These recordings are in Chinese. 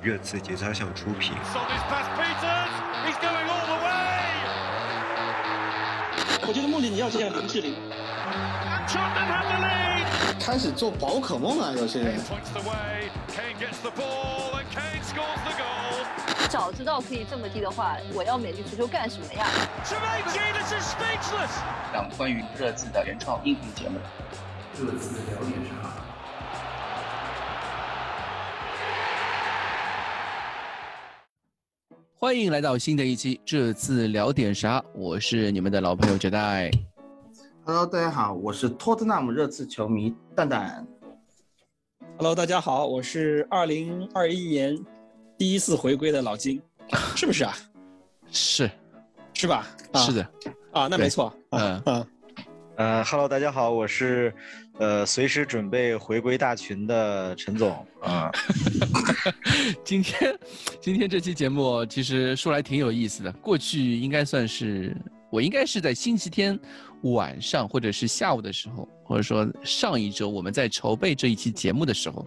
热刺节操项出品。我觉得穆里你要这样林志玲。开始做宝可梦了，有些人。早知道可以这么低的话，我要美丽足球干什么呀？让关于热刺的原创音频节目。热刺聊点啥？欢迎来到新的一期《这次聊点啥》，我是你们的老朋友 Jedi。Hello，大家好，我是托特纳姆热刺球迷蛋蛋。Hello，大家好，我是二零二一年第一次回归的老金，是不是啊？是，是吧？是的。啊，那没错。嗯嗯。呃，Hello，大家好，我是呃随时准备回归大群的陈总啊。今天今天这期节目其实说来挺有意思的。过去应该算是我应该是在星期天晚上或者是下午的时候，或者说上一周我们在筹备这一期节目的时候，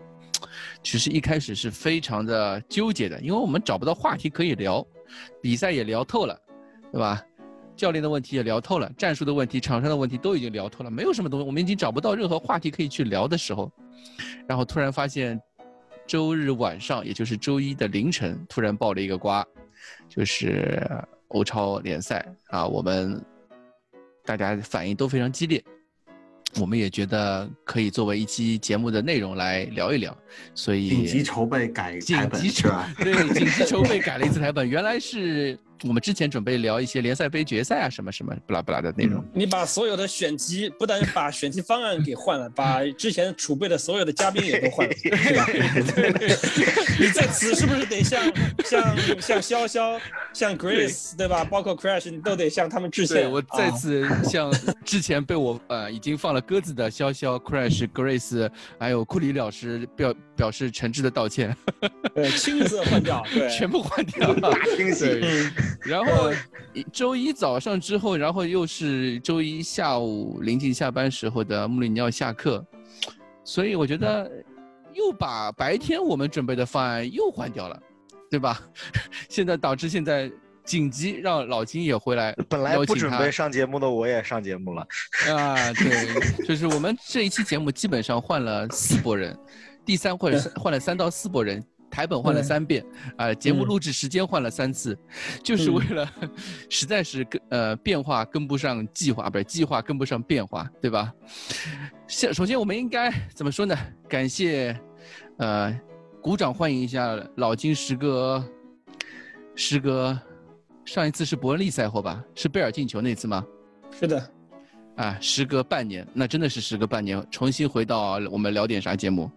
其实一开始是非常的纠结的，因为我们找不到话题可以聊，比赛也聊透了，对吧？教练的问题也聊透了，战术的问题、场上的问题都已经聊透了，没有什么东西，我们已经找不到任何话题可以去聊的时候，然后突然发现，周日晚上，也就是周一的凌晨，突然爆了一个瓜，就是欧超联赛啊，我们大家反应都非常激烈，我们也觉得可以作为一期节目的内容来聊一聊，所以紧急筹备改台本是吧？对，紧急筹备改了一次台本，原来是。我们之前准备聊一些联赛杯决赛啊，什么什么不拉不拉的内容。你把所有的选题，不但把选题方案给换了，把 之前储备的所有的嘉宾也都换了，对吧？你在此是不是得向向向潇潇、向 Grace 对吧？包括 Crash，你都得向他们致谢。我再次向 之前被我呃已经放了鸽子的潇潇、Crash、Grace，还有库里老师表表示诚挚的道歉。对，亲自换掉，对，全部换掉，大惊喜。然后周一早上之后，然后又是周一下午临近下班时候的穆里尼奥下课，所以我觉得又把白天我们准备的方案又换掉了，对吧？现在导致现在紧急让老金也回来，本来不准备上节目的我也上节目了。啊，对，就是我们这一期节目基本上换了四波人，第三或者换了三到四波人。台本换了三遍，啊，节目录制时间换了三次，就是为了，实在是跟呃变化跟不上计划，不是计划跟不上变化，对吧？先首先我们应该怎么说呢？感谢，呃，鼓掌欢迎一下老金时隔，时隔，上一次是伯恩利赛后吧？是贝尔进球那次吗？是的，啊，时隔半年，那真的是时隔半年，重新回到我们聊点啥节目。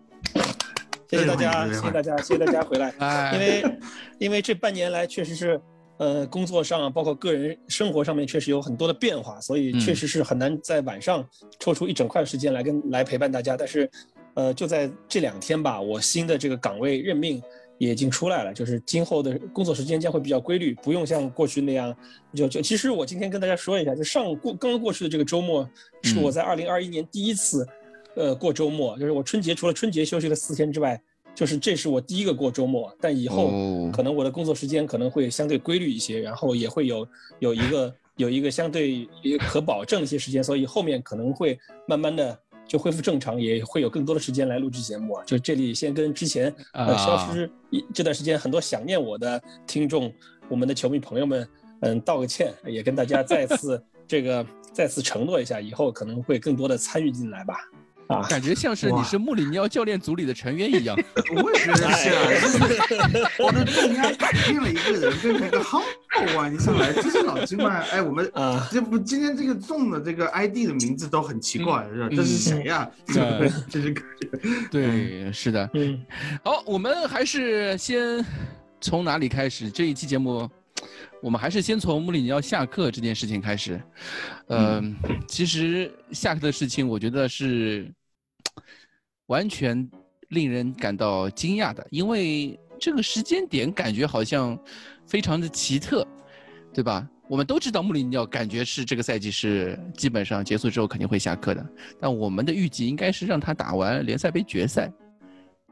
谢谢大家，谢谢大家，谢谢大家回来。因为，因为这半年来确实是，呃，工作上包括个人生活上面确实有很多的变化，所以确实是很难在晚上抽出一整块时间来跟来陪伴大家。但是，呃，就在这两天吧，我新的这个岗位任命也已经出来了，就是今后的工作时间将会比较规律，不用像过去那样就就。其实我今天跟大家说一下，就上过刚刚过去的这个周末，是我在二零二一年第一次。呃，过周末就是我春节除了春节休息了四天之外，就是这是我第一个过周末。但以后可能我的工作时间可能会相对规律一些，然后也会有有一个有一个相对可保证一些时间，所以后面可能会慢慢的就恢复正常，也会有更多的时间来录制节目。就这里先跟之前呃消失一这段时间很多想念我的听众，我们的球迷朋友们，嗯，道个歉，也跟大家再次 这个再次承诺一下，以后可能会更多的参与进来吧。啊，感觉像是你是穆里尼奥教练组里的成员一样。我也觉得是啊，我的重压改变了一个人，变成一个 humble 啊！一上来这是老金吗？哎，我们啊，这不今天这个中的这个 ID 的名字都很奇怪，是吧？这是谁呀？这是 对，是的。嗯，好，我们还是先从哪里开始？这一期节目。我们还是先从穆里尼奥下课这件事情开始。嗯，其实下课的事情，我觉得是完全令人感到惊讶的，因为这个时间点感觉好像非常的奇特，对吧？我们都知道穆里尼奥感觉是这个赛季是基本上结束之后肯定会下课的，但我们的预计应该是让他打完联赛杯决赛，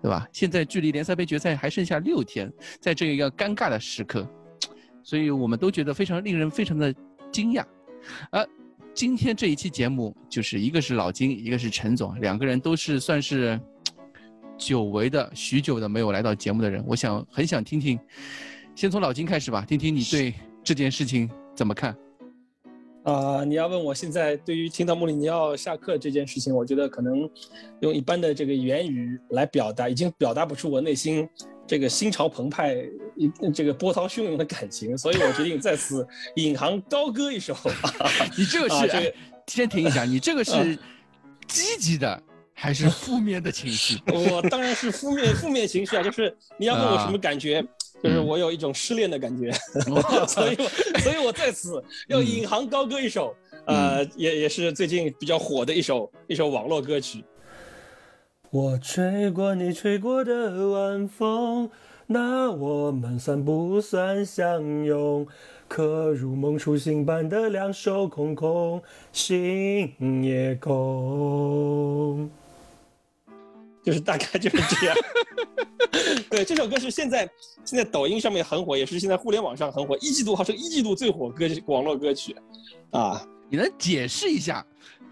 对吧？现在距离联赛杯决赛还剩下六天，在这一个尴尬的时刻，所以我们都觉得非常令人非常的惊讶。啊，今天这一期节目就是一个是老金，一个是陈总，两个人都是算是久违的、许久的没有来到节目的人。我想很想听听，先从老金开始吧，听听你对这件事情怎么看。啊，你要问我现在对于听到穆里尼奥下课这件事情，我觉得可能用一般的这个言语来表达，已经表达不出我内心这个心潮澎湃、这个波涛汹涌的感情，所以我决定在此 引吭高歌一首。你这个是，先停一下，你这个是积极的还是负面的情绪？我当然是负面负面情绪啊，就是你要问我什么感觉？就是我有一种失恋的感觉，所以，所以我在此要引吭高歌一首，呃，也也是最近比较火的一首一首网络歌曲。我吹过你吹过的晚风，那我们算不算相拥？可如梦初醒般的两手空空，心也空。就是大概就是这样。对，这首歌是现在现在抖音上面很火，也是现在互联网上很火。一季度号称一季度最火歌网络歌曲，啊，你能解释一下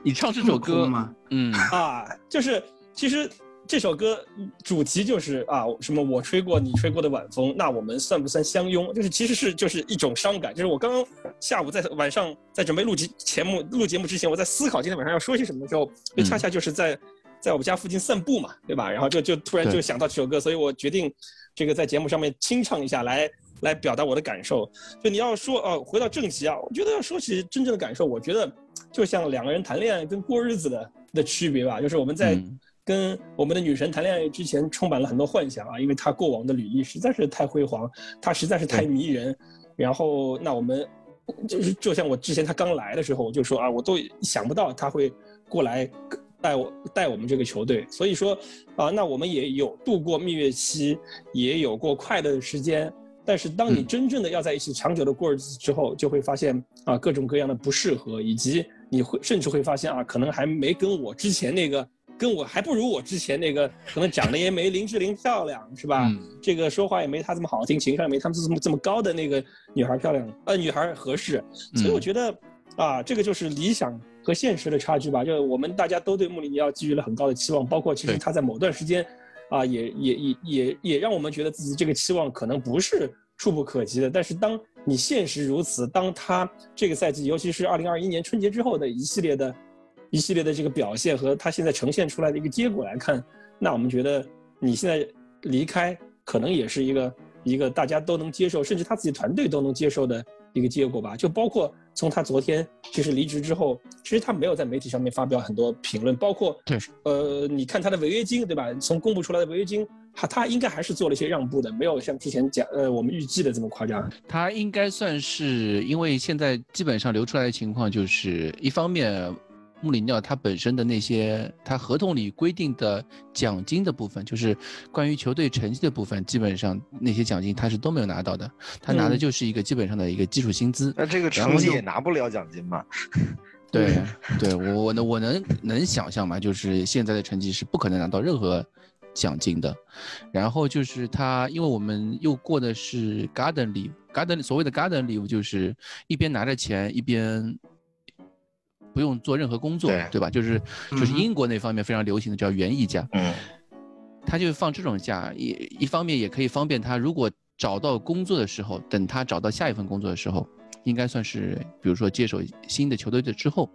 你唱这首歌吗？嗯啊，就是其实这首歌主题就是啊，什么我吹过你吹过的晚风，那我们算不算相拥？就是其实是就是一种伤感。就是我刚刚下午在晚上在准备录节节目录节目之前，我在思考今天晚上要说些什么的时候，就恰恰就是在。在我们家附近散步嘛，对吧？然后就就突然就想到这首歌，所以我决定，这个在节目上面清唱一下，来来表达我的感受。就你要说哦，回到正题啊，我觉得要说起真正的感受，我觉得就像两个人谈恋爱跟过日子的的区别吧。就是我们在跟我们的女神谈恋爱之前，充满了很多幻想啊，因为她过往的履历实在是太辉煌，她实在是太迷人。然后那我们就是就像我之前她刚来的时候，我就说啊，我都想不到她会过来。带我带我们这个球队，所以说啊，那我们也有度过蜜月期，也有过快乐的时间。但是当你真正的要在一起长久的过日子之后，就会发现啊，各种各样的不适合，以及你会甚至会发现啊，可能还没跟我之前那个，跟我还不如我之前那个，可能长得也没林志玲漂亮，是吧？这个说话也没她这么好听，情商也没他们这么这么高的那个女孩漂亮，呃，女孩合适。所以我觉得啊，这个就是理想。和现实的差距吧，就我们大家都对穆里尼奥寄予了很高的期望，包括其实他在某段时间，啊，也也也也也让我们觉得自己这个期望可能不是触不可及的。但是当你现实如此，当他这个赛季，尤其是二零二一年春节之后的一系列的，一系列的这个表现和他现在呈现出来的一个结果来看，那我们觉得你现在离开可能也是一个一个大家都能接受，甚至他自己团队都能接受的。一个结果吧，就包括从他昨天就是离职之后，其实他没有在媒体上面发表很多评论，包括对，呃，你看他的违约金，对吧？从公布出来的违约金，他他应该还是做了一些让步的，没有像之前讲呃我们预计的这么夸张。他应该算是，因为现在基本上流出来的情况就是一方面。穆里尼奥他本身的那些他合同里规定的奖金的部分，就是关于球队成绩的部分，基本上那些奖金他是都没有拿到的，他拿的就是一个基本上的一个基础薪资。那这个成绩也拿不了奖金嘛？对，对我我能我能能想象嘛，就是现在的成绩是不可能拿到任何奖金的。然后就是他，因为我们又过的是 Garden Leave，Garden 所谓的 Garden Leave 就是一边拿着钱一边。不用做任何工作，对吧？就是就是英国那方面非常流行的叫园艺假，嗯，他就放这种假，一一方面也可以方便他，如果找到工作的时候，等他找到下一份工作的时候，应该算是比如说接手新的球队的之后，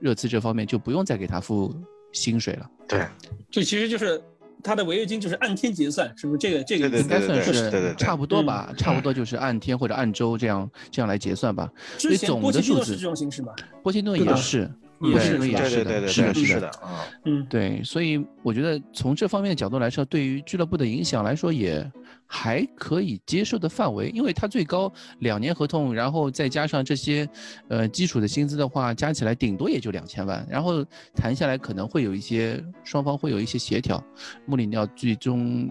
热刺这方面就不用再给他付薪水了。对，就其实就是。他的违约金就是按天结算，是不是这个这个应该算是差不多吧？差不多就是按天或者按周这样这样来结算吧。所以总的数字是这种形式吗？波切诺也是，也是也是的，是的，是的啊。嗯，对，所以我觉得从这方面的角度来说，对于俱乐部的影响来说也。还可以接受的范围，因为他最高两年合同，然后再加上这些，呃，基础的薪资的话，加起来顶多也就两千万，然后谈下来可能会有一些双方会有一些协调。穆里尼奥最终，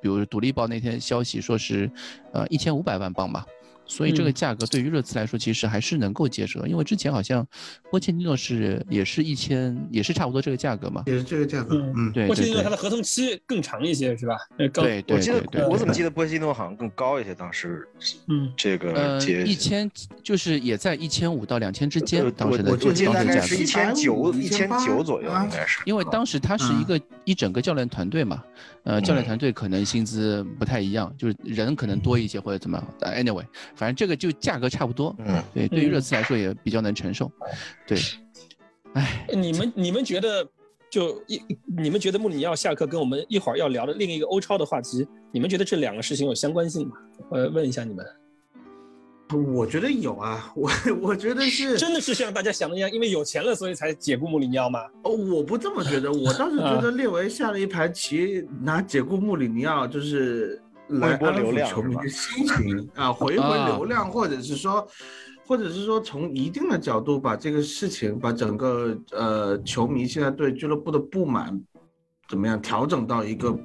比如独立报那天消息说是，呃，一千五百万镑吧，所以这个价格对于热刺来说其实还是能够接受的，因为之前好像波切蒂诺是也是一千，也是差不多这个价格嘛，也是这个价格，嗯，对。波切蒂诺他的合同期更长一些是吧？对对对，我记得我怎么记得波切蒂诺好像更高一些，当时，嗯，这个呃一千就是也在一千五到两千之间，当时的我记得大概是一千九一千九左右应该是，因为当时他是一个一整个教练团队嘛，呃，教练团队可能薪资不太一样，就是人可能多一些或者怎么，anyway，反正这个就价格差不多，嗯，对，对于热刺来说也比较能承受，对，哎，你们你们觉得就一你们觉得穆里尼奥下课跟我们一会儿要聊的另一个欧超的话题，你们觉得这两个事情有相关性吗？呃，问一下你们。我觉得有啊，我我觉得是，真的是像大家想的一样，因为有钱了，所以才解雇穆里尼奥吗？哦，我不这么觉得，我倒是觉得 列维下了一盘棋，拿解雇穆里尼奥就是来安抚球迷的心情啊，回 回流量，或者是说，或者是说从一定的角度把这个事情，把整个呃球迷现在对俱乐部的不满。怎么样调整到一个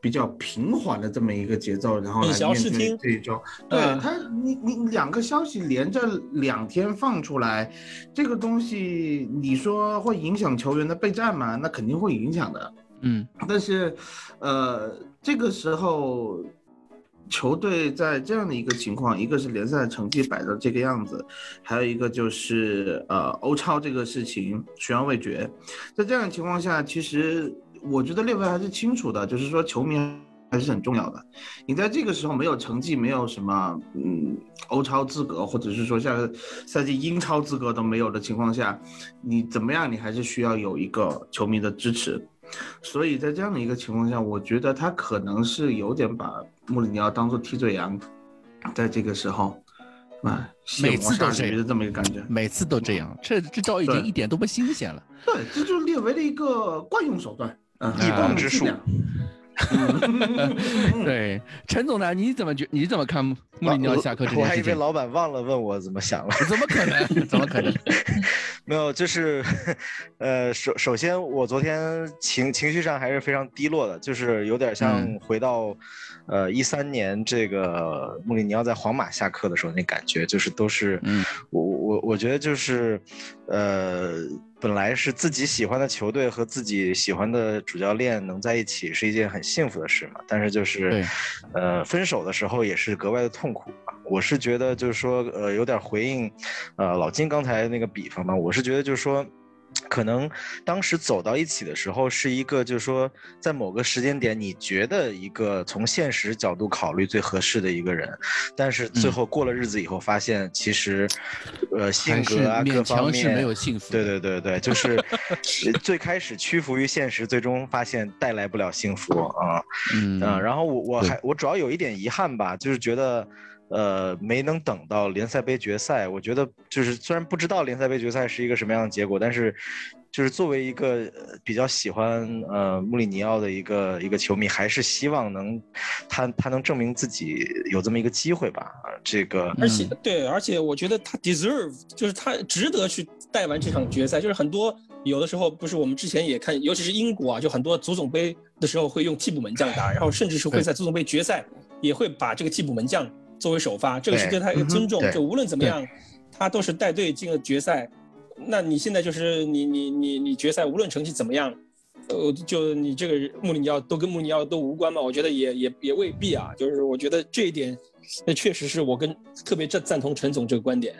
比较平缓的这么一个节奏，然后来面对这一周？对他，你你两个消息连着两天放出来，这个东西你说会影响球员的备战吗？那肯定会影响的。嗯，但是，呃，这个时候球队在这样的一个情况，一个是联赛成绩摆到这个样子，还有一个就是呃欧超这个事情悬而未决，在这样的情况下，其实。我觉得列维还是清楚的，就是说球迷还是很重要的。你在这个时候没有成绩，没有什么嗯欧超资格，或者是说下个赛季英超资格都没有的情况下，你怎么样，你还是需要有一个球迷的支持。所以在这样的一个情况下，我觉得他可能是有点把穆里尼奥当做替罪羊，在这个时候，啊，每次都是这么一个感觉，每次都这样，这这招已经一点都不新鲜了。对，这就是列为了一个惯用手段。一棒之术，对，陈总呢？你怎么觉？你怎么看穆里尼奥下课这件事情？我还以为老板忘了问我怎么想了。怎么可能？怎么可能？没有，就是，呃，首首先，我昨天情情绪上还是非常低落的，就是有点像回到，呃，一三年这个穆里尼奥在皇马下课的时候那感觉，就是都是，嗯，我我我觉得就是，呃。本来是自己喜欢的球队和自己喜欢的主教练能在一起是一件很幸福的事嘛，但是就是，呃，分手的时候也是格外的痛苦。我是觉得就是说，呃，有点回应，呃，老金刚才那个比方嘛，我是觉得就是说。可能当时走到一起的时候，是一个就是说，在某个时间点，你觉得一个从现实角度考虑最合适的一个人，但是最后过了日子以后，发现其实，呃，性格啊各方面是没有幸福。对对对对，就 是最开始屈服于现实，最终发现带来不了幸福啊。嗯，然后我我还我主要有一点遗憾吧，就是觉得。呃，没能等到联赛杯决赛，我觉得就是虽然不知道联赛杯决赛是一个什么样的结果，但是就是作为一个比较喜欢呃穆里尼奥的一个一个球迷，还是希望能他他能证明自己有这么一个机会吧。这个而且对，而且我觉得他 deserve，就是他值得去带完这场决赛。就是很多有的时候不是我们之前也看，尤其是英国啊，就很多足总杯的时候会用替补门将打，然后甚至是会在足总杯决赛也会把这个替补门将。作为首发，这个是对他一个尊重。就无论怎么样，他都是带队进了决赛。那你现在就是你你你你决赛无论成绩怎么样，呃，就你这个穆里尼奥都跟穆里尼奥都无关嘛？我觉得也也也未必啊。就是我觉得这一点，那确实是我跟特别赞赞同陈总这个观点。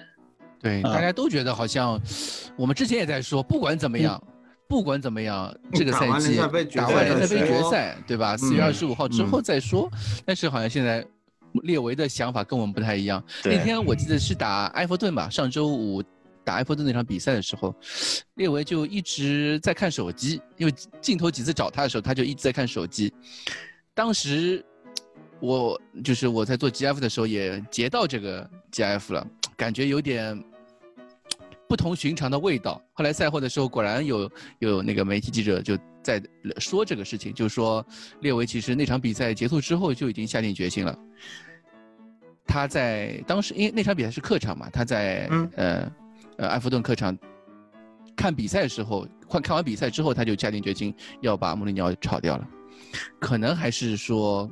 对，大家都觉得好像我们之前也在说，不管怎么样，不管怎么样，这个赛季打完联赛杯决赛，对吧？四月二十五号之后再说。但是好像现在。列维的想法跟我们不太一样。那天我记得是打埃弗顿吧，上周五打埃弗顿那场比赛的时候，列维就一直在看手机，因为镜头几次找他的时候，他就一直在看手机。当时我就是我在做 GF 的时候也截到这个 GF 了，感觉有点不同寻常的味道。后来赛后的时候，果然有有那个媒体记者就。在说这个事情，就是说列维其实那场比赛结束之后就已经下定决心了。他在当时因为那场比赛是客场嘛，他在呃呃埃弗顿客场看比赛的时候，看看完比赛之后，他就下定决心要把穆里尼奥炒掉了。可能还是说，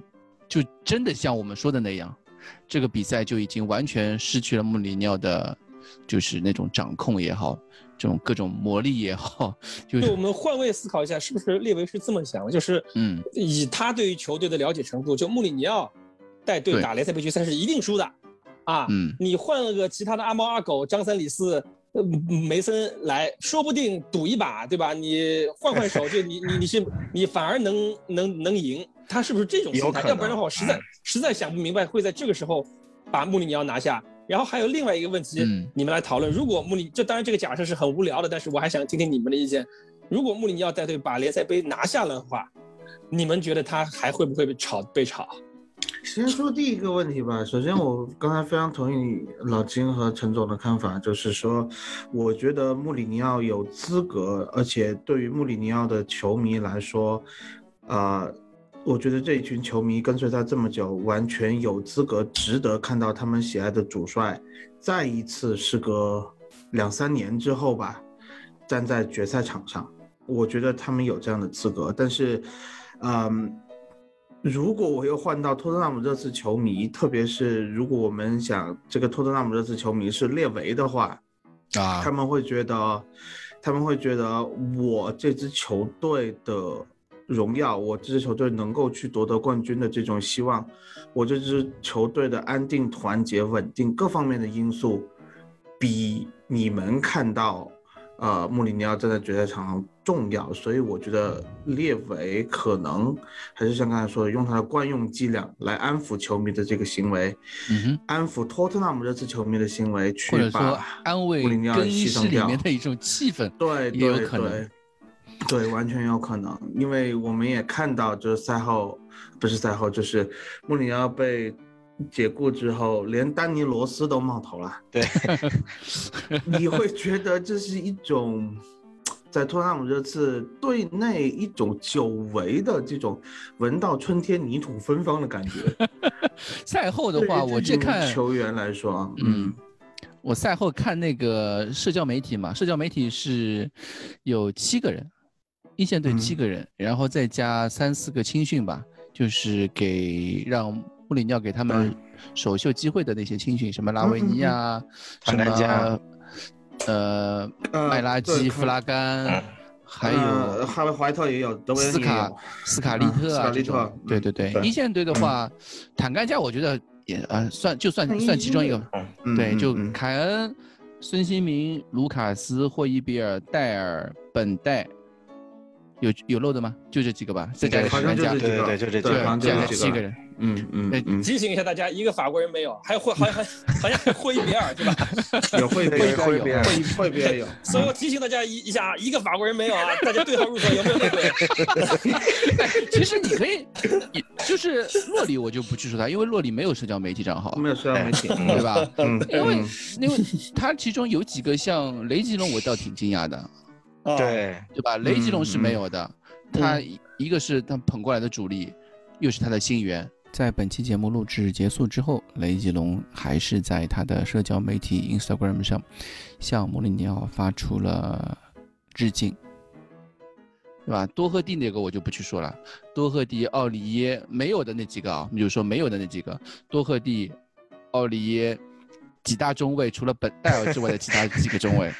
就真的像我们说的那样，这个比赛就已经完全失去了穆里尼奥的，就是那种掌控也好，这种各种魔力也好，就是我们换位思考一下，是不是列维是这么想的？就是嗯，以他对于球队的了解程度，就穆里尼奥带队打联赛杯决赛是一定输的，啊，嗯，你换了个其他的阿猫阿狗，张三李四。呃，梅森来说不定赌一把，对吧？你换换手，就你你你是你反而能能能赢，他是不是这种心态？要不然的话，我实在实在想不明白会在这个时候把穆里尼奥拿下。然后还有另外一个问题，你们来讨论：如果穆里，这当然这个假设是很无聊的，但是我还想听听你们的意见。如果穆里尼奥带队把联赛杯拿下了的话，你们觉得他还会不会被炒被炒？先说第一个问题吧。首先，我刚才非常同意老金和陈总的看法，就是说，我觉得穆里尼奥有资格，而且对于穆里尼奥的球迷来说，啊，我觉得这一群球迷跟随他这么久，完全有资格，值得看到他们喜爱的主帅再一次时隔两三年之后吧，站在决赛场上。我觉得他们有这样的资格，但是，嗯。如果我又换到托特纳姆热刺球迷，特别是如果我们想这个托特纳姆热刺球迷是列维的话，啊，他们会觉得，他们会觉得我这支球队的荣耀，我这支球队能够去夺得冠军的这种希望，我这支球队的安定、团结、稳定各方面的因素，比你们看到。呃，穆里尼奥站在决赛场上重要，所以我觉得列维可能还是像刚才说的，用他的惯用伎俩来安抚球迷的这个行为，嗯安抚托特纳姆热刺球迷的行为，去把安慰更衣室里面的一种气氛，对，也有可能，对，完全有可能，因为我们也看到，就是赛后，不是赛后，就是穆里尼奥被。解雇之后，连丹尼罗斯都冒头了。对，你会觉得这是一种在托纳姆这次队内一种久违的这种闻到春天泥土芬芳的感觉。赛后的话，我这看球员来说，嗯，我赛后看那个社交媒体嘛，社交媒体是有七个人，一线队七个人，然后再加三四个青训吧，就是给让。穆里尼奥给他们首秀机会的那些青训，什么拉维尼亚，什么呃麦拉基、弗拉甘，还有哈维怀特也有，德维斯卡斯卡利特啊这种。对对对，一线队的话，坦甘加我觉得也呃算就算算其中一个，对，就凯恩、孙兴民、卢卡斯、霍伊比尔、戴尔、本戴。有有漏的吗？就这几个吧，再加个好像就这几个，对，就这几个，加个七个人。嗯嗯。提醒一下大家，一个法国人没有，还有会，好像还好像霍伊比尔对吧？有霍伊比尔，霍伊比尔，霍伊比尔有。所以我提醒大家一一下，一个法国人没有啊，大家对号入座，有没有？其实你可以，就是洛里，我就不去说他，因为洛里没有社交媒体账号，没有社交媒体，对吧？嗯。因为因为他其中有几个像雷吉隆，我倒挺惊讶的。对对吧？雷吉隆是没有的，他一个是他捧过来的主力，又是他的新援。在本期节目录制结束之后，雷吉隆还是在他的社交媒体 Instagram 上向穆里尼奥发出了致敬，对吧？多赫蒂那个我就不去说了，多赫蒂、奥里耶没有的那几个啊，比如说没有的那几个，多赫蒂、奥里耶几大中卫，除了本戴尔之外的其他几个中卫。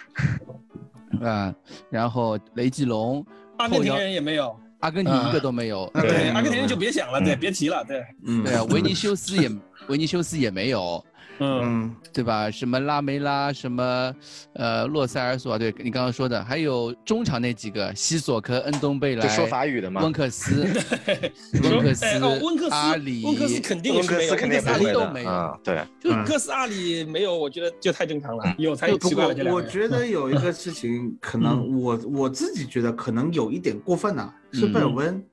啊，然后雷吉隆，阿根廷人也没有，阿根廷一个都没有，对，阿根廷人就别想了，对，别提了，对，嗯，对啊，维尼修斯也，维尼修斯也没有。嗯，对吧？什么拉梅拉，什么，呃，洛塞尔索，对你刚刚说的，还有中场那几个，西索科、恩东贝莱，说法语的吗？温克斯，温克斯，温克斯，阿里，温克斯肯定是没有，温克斯阿里都没有，对，就克斯阿里没有，我觉得就太正常了，有才奇怪了。我觉得有一个事情，可能我我自己觉得可能有一点过分了，是贝尔温。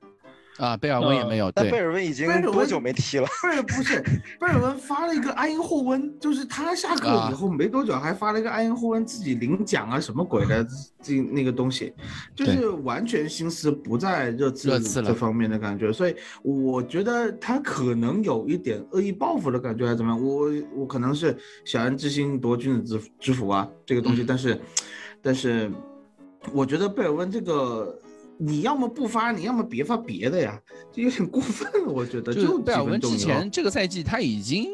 啊，贝尔温也没有，但贝尔温已经多久没踢了？贝尔不是，贝尔温发了一个阿因霍温，就是他下课以后没多久还发了一个阿因霍温自己领奖啊什么鬼的这那个东西，就是完全心思不在热刺这方面的感觉，所以我觉得他可能有一点恶意报复的感觉还是怎么样？我我可能是小人之心夺君子之之福啊这个东西，但是但是我觉得贝尔温这个。你要么不发，你要么别发别的呀，就有点过分了，我觉得。就贝尔文之前这个赛季他已经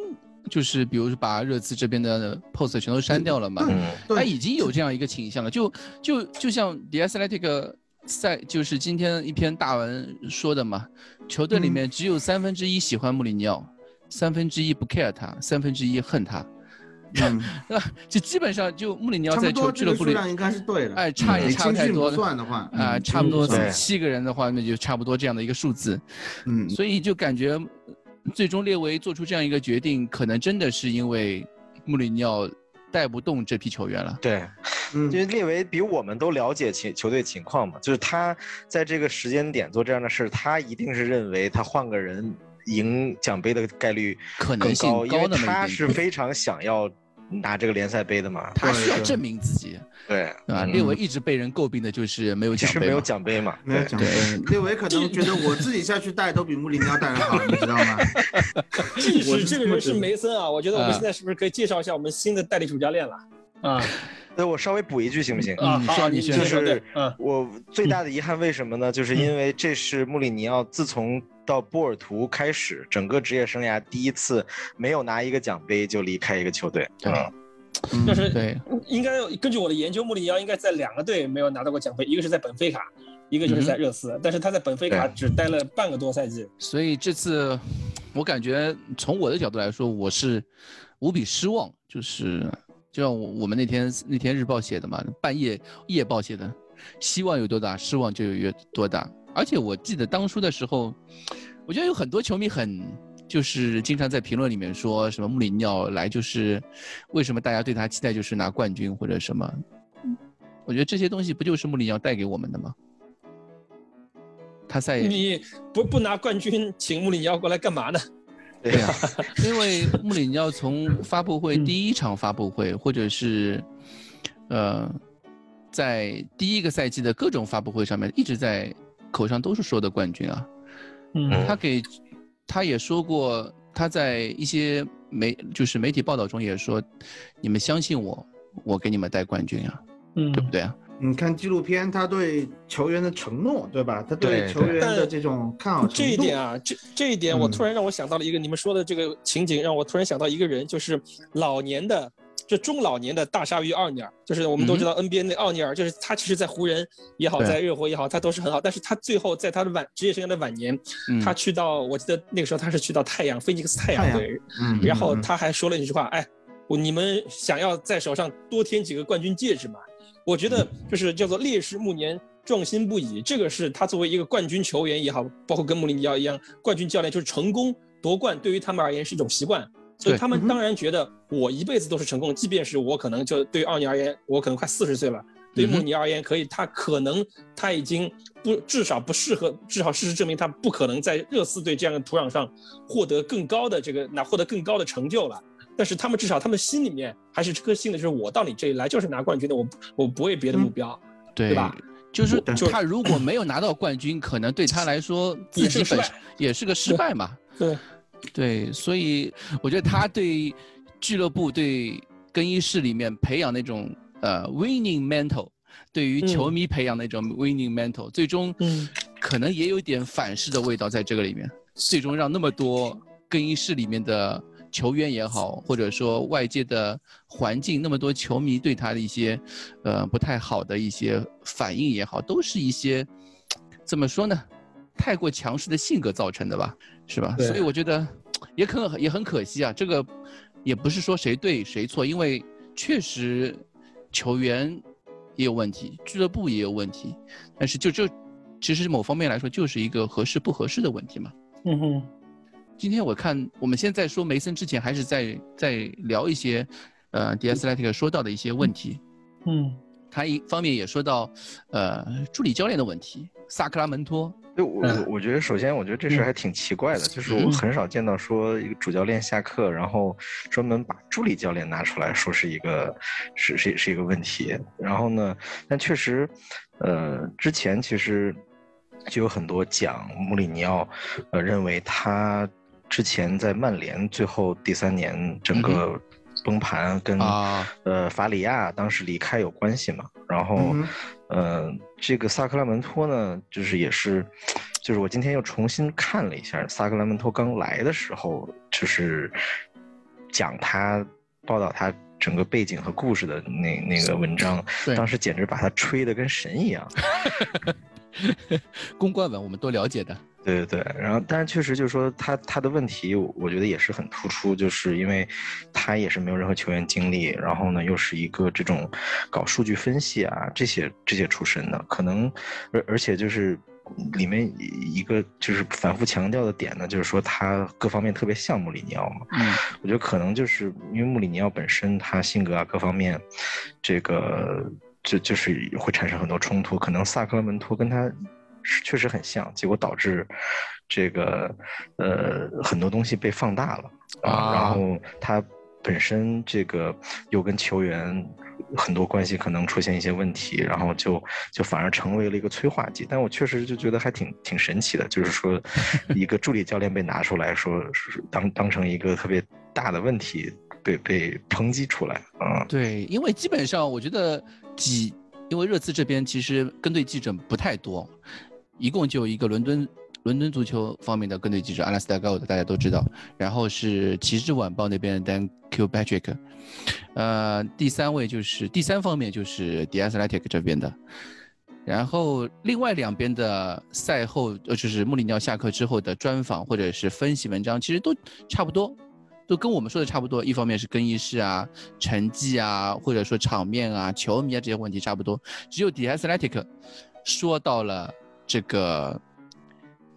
就是比如说把热刺这边的 post 全都删掉了嘛，他已经有这样一个倾向了，就就就像 The Athletic 赛，就是今天一篇大文说的嘛，球队里面只有三分之一喜欢穆里尼奥，三分之一不 care 他，三分之一恨他。吧？就基本上就穆里尼奥在球俱乐部里，应该是对的。哎，差也差太多。算的话，啊，差不多七个人的话，那就差不多这样的一个数字。嗯，所以就感觉，最终列维做出这样一个决定，可能真的是因为穆里尼奥带不动这批球员了。对，因为列维比我们都了解情球队情况嘛，就是他在这个时间点做这样的事，他一定是认为他换个人赢奖杯的概率可能性高，因为他是非常想要。拿这个联赛杯的嘛，他需要证明自己。对，啊，列维一直被人诟病的就是没有奖杯，没有奖杯嘛，没有奖杯。列维可能觉得我自己下去带都比穆里尼奥带的好，你知道吗？即使这个人是梅森啊，我觉得我们现在是不是可以介绍一下我们新的代理主教练了？啊，那我稍微补一句行不行？啊，好，你就是，我最大的遗憾为什么呢？就是因为这是穆里尼奥自从。到波尔图开始整个职业生涯第一次没有拿一个奖杯就离开一个球队，对，就是对，应该根据我的研究，穆里尼奥应该在两个队没有拿到过奖杯，一个是在本菲卡，一个就是在热刺，但是他在本菲卡只待了半个多赛季，所以这次我感觉从我的角度来说，我是无比失望，就是就像我我们那天那天日报写的嘛，半夜夜报写的，希望有多大，失望就有多大。而且我记得当初的时候，我觉得有很多球迷很就是经常在评论里面说什么穆里尼奥来就是为什么大家对他期待就是拿冠军或者什么？我觉得这些东西不就是穆里尼奥带给我们的吗？他在你不不拿冠军，请穆里尼奥过来干嘛呢？对呀，因为穆里尼奥从发布会第一场发布会，或者是呃，在第一个赛季的各种发布会上面一直在。口上都是说的冠军啊，嗯，他给，他也说过，他在一些媒就是媒体报道中也说，你们相信我，我给你们带冠军啊，嗯，对不对啊？你看纪录片，他对球员的承诺，对吧？他对球员的这种看好这一点啊，这这一点我突然让我想到了一个，你们说的这个情景，让我突然想到一个人，就是老年的。这中老年的大鲨鱼奥尼尔，就是我们都知道 NBA 那奥尼尔，就是他其实，在湖人也好，在热火也好，他都是很好。但是他最后在他的晚职业生涯的晚年，他去到，我记得那个时候他是去到太阳，菲尼克斯太阳队，然后他还说了一句话，哎，你们想要在手上多添几个冠军戒指吗？我觉得就是叫做烈士暮年，壮心不已。这个是他作为一个冠军球员也好，包括跟穆里尼奥一样，冠军教练，就是成功夺冠，对于他们而言是一种习惯。所以他们当然觉得我一辈子都是成功，即便是我可能就对于奥尼而言，我可能快四十岁了，对于穆尼而言可以，他可能他已经不至少不适合，至少事实证明他不可能在热刺队这样的土壤上获得更高的这个那获得更高的成就了。但是他们至少他们心里面还是这颗心的就是我到你这里来就是拿冠军的，我我不为别的目标，对吧？就是他如果没有拿到冠军，可能对他来说 自己本身也是个失败嘛。对。对，所以我觉得他对俱乐部、对更衣室里面培养那种呃 winning mental，对于球迷培养那种 winning mental，最终可能也有点反噬的味道在这个里面，最终让那么多更衣室里面的球员也好，或者说外界的环境，那么多球迷对他的一些呃不太好的一些反应也好，都是一些怎么说呢？太过强势的性格造成的吧，是吧？所以我觉得也可也很可惜啊。这个也不是说谁对谁错，因为确实球员也有问题，俱乐部也有问题。但是就就其实某方面来说，就是一个合适不合适的问题嘛。嗯哼。今天我看我们现在说梅森之前，还是在在聊一些呃 D S Letic 说到的一些问题。嗯。他一方面也说到呃助理教练的问题，萨克拉门托。就我我觉得，首先我觉得这事还挺奇怪的，就是我很少见到说一个主教练下课，然后专门把助理教练拿出来说是一个是是是一个问题。然后呢，但确实，呃，之前其实就有很多讲穆里尼奥，呃，认为他之前在曼联最后第三年整个崩盘跟呃法里亚当时离开有关系嘛，然后。嗯，这个萨克拉门托呢，就是也是，就是我今天又重新看了一下萨克拉门托刚来的时候，就是讲他报道他整个背景和故事的那那个文章，当时简直把他吹得跟神一样。公关文我们都了解的。对对对，然后但是确实就是说他他的问题，我觉得也是很突出，就是因为他也是没有任何球员经历，然后呢又是一个这种搞数据分析啊这些这些出身的，可能而而且就是里面一个就是反复强调的点呢，就是说他各方面特别像穆里尼奥嘛，嗯，我觉得可能就是因为穆里尼奥本身他性格啊各方面，这个就就是会产生很多冲突，可能萨克拉门托跟他。是确实很像，结果导致这个呃很多东西被放大了啊，然后他本身这个又跟球员很多关系可能出现一些问题，然后就就反而成为了一个催化剂。但我确实就觉得还挺挺神奇的，就是说 一个助理教练被拿出来说当当成一个特别大的问题被被抨击出来啊。对，因为基本上我觉得几，因为热刺这边其实跟对记者不太多。一共就一个伦敦伦敦足球方面的跟队记者阿拉斯加高的，大家都知道。然后是骑士晚报那边的 Dan Kilpatrick，呃，第三位就是第三方面就是 The Athletic 这边的。然后另外两边的赛后，呃，就是穆里尼奥下课之后的专访或者是分析文章，其实都差不多，都跟我们说的差不多。一方面是更衣室啊、成绩啊，或者说场面啊、球迷啊这些问题差不多。只有 The Athletic 说到了。这个，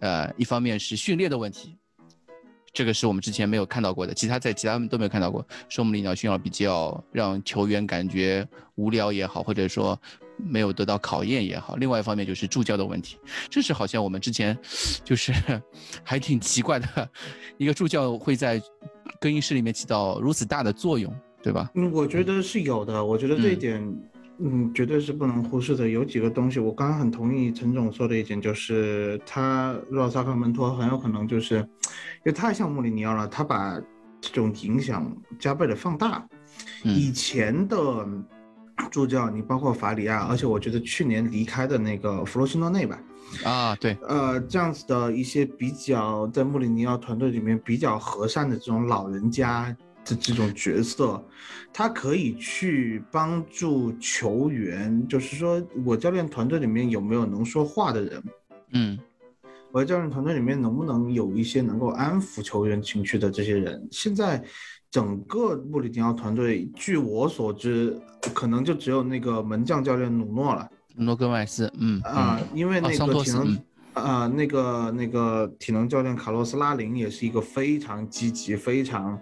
呃，一方面是训练的问题，这个是我们之前没有看到过的，其他在其他都没有看到过。说我们领导训练比较让球员感觉无聊也好，或者说没有得到考验也好。另外一方面就是助教的问题，这是好像我们之前就是 还挺奇怪的，一个助教会在更衣室里面起到如此大的作用，对吧？嗯，我觉得是有的，我觉得这一点。嗯，绝对是不能忽视的。有几个东西，我刚刚很同意陈总说的一点，就是他若萨克门托很有可能就是，因为太像穆里尼奥了，他把这种影响加倍的放大。以前的助教，你包括法里亚，而且我觉得去年离开的那个弗洛西诺内吧，啊，对，呃，这样子的一些比较在穆里尼奥团队里面比较和善的这种老人家。这这种角色，他可以去帮助球员，就是说我教练团队里面有没有能说话的人？嗯，我教练团队里面能不能有一些能够安抚球员情绪的这些人？现在整个穆里尼奥团队，据我所知，可能就只有那个门将教练努诺了，诺格麦斯。嗯啊，因为那个体能啊，那个那个体能教练卡洛斯拉林也是一个非常积极、非常。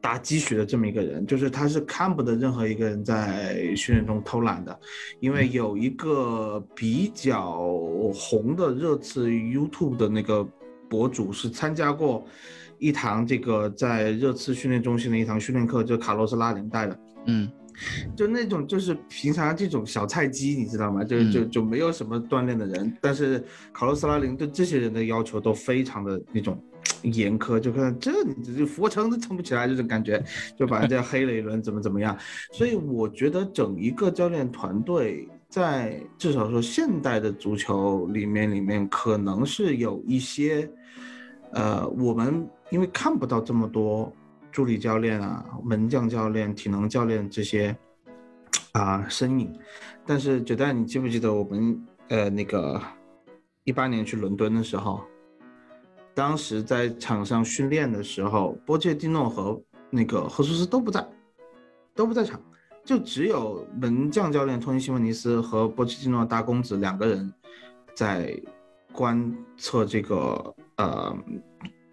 打鸡血的这么一个人，就是他是看不得任何一个人在训练中偷懒的，因为有一个比较红的热刺 YouTube 的那个博主是参加过一堂这个在热刺训练中心的一堂训练课，就卡洛斯拉林带的，嗯，就那种就是平常这种小菜鸡，你知道吗？就就就没有什么锻炼的人，但是卡洛斯拉林对这些人的要求都非常的那种。严苛，就看这你这俯卧撑都撑不起来，这种感觉，就把人家黑了一轮，怎么怎么样？所以我觉得整一个教练团队在至少说现代的足球里面，里面可能是有一些，呃，我们因为看不到这么多助理教练啊、门将教练、体能教练这些啊身影，但是九代，你记不记得我们呃那个一八年去伦敦的时候？当时在场上训练的时候，波切蒂诺和那个赫苏斯都不在，都不在场，就只有门将教练托尼西莫尼斯和波切蒂诺大公子两个人在观测这个呃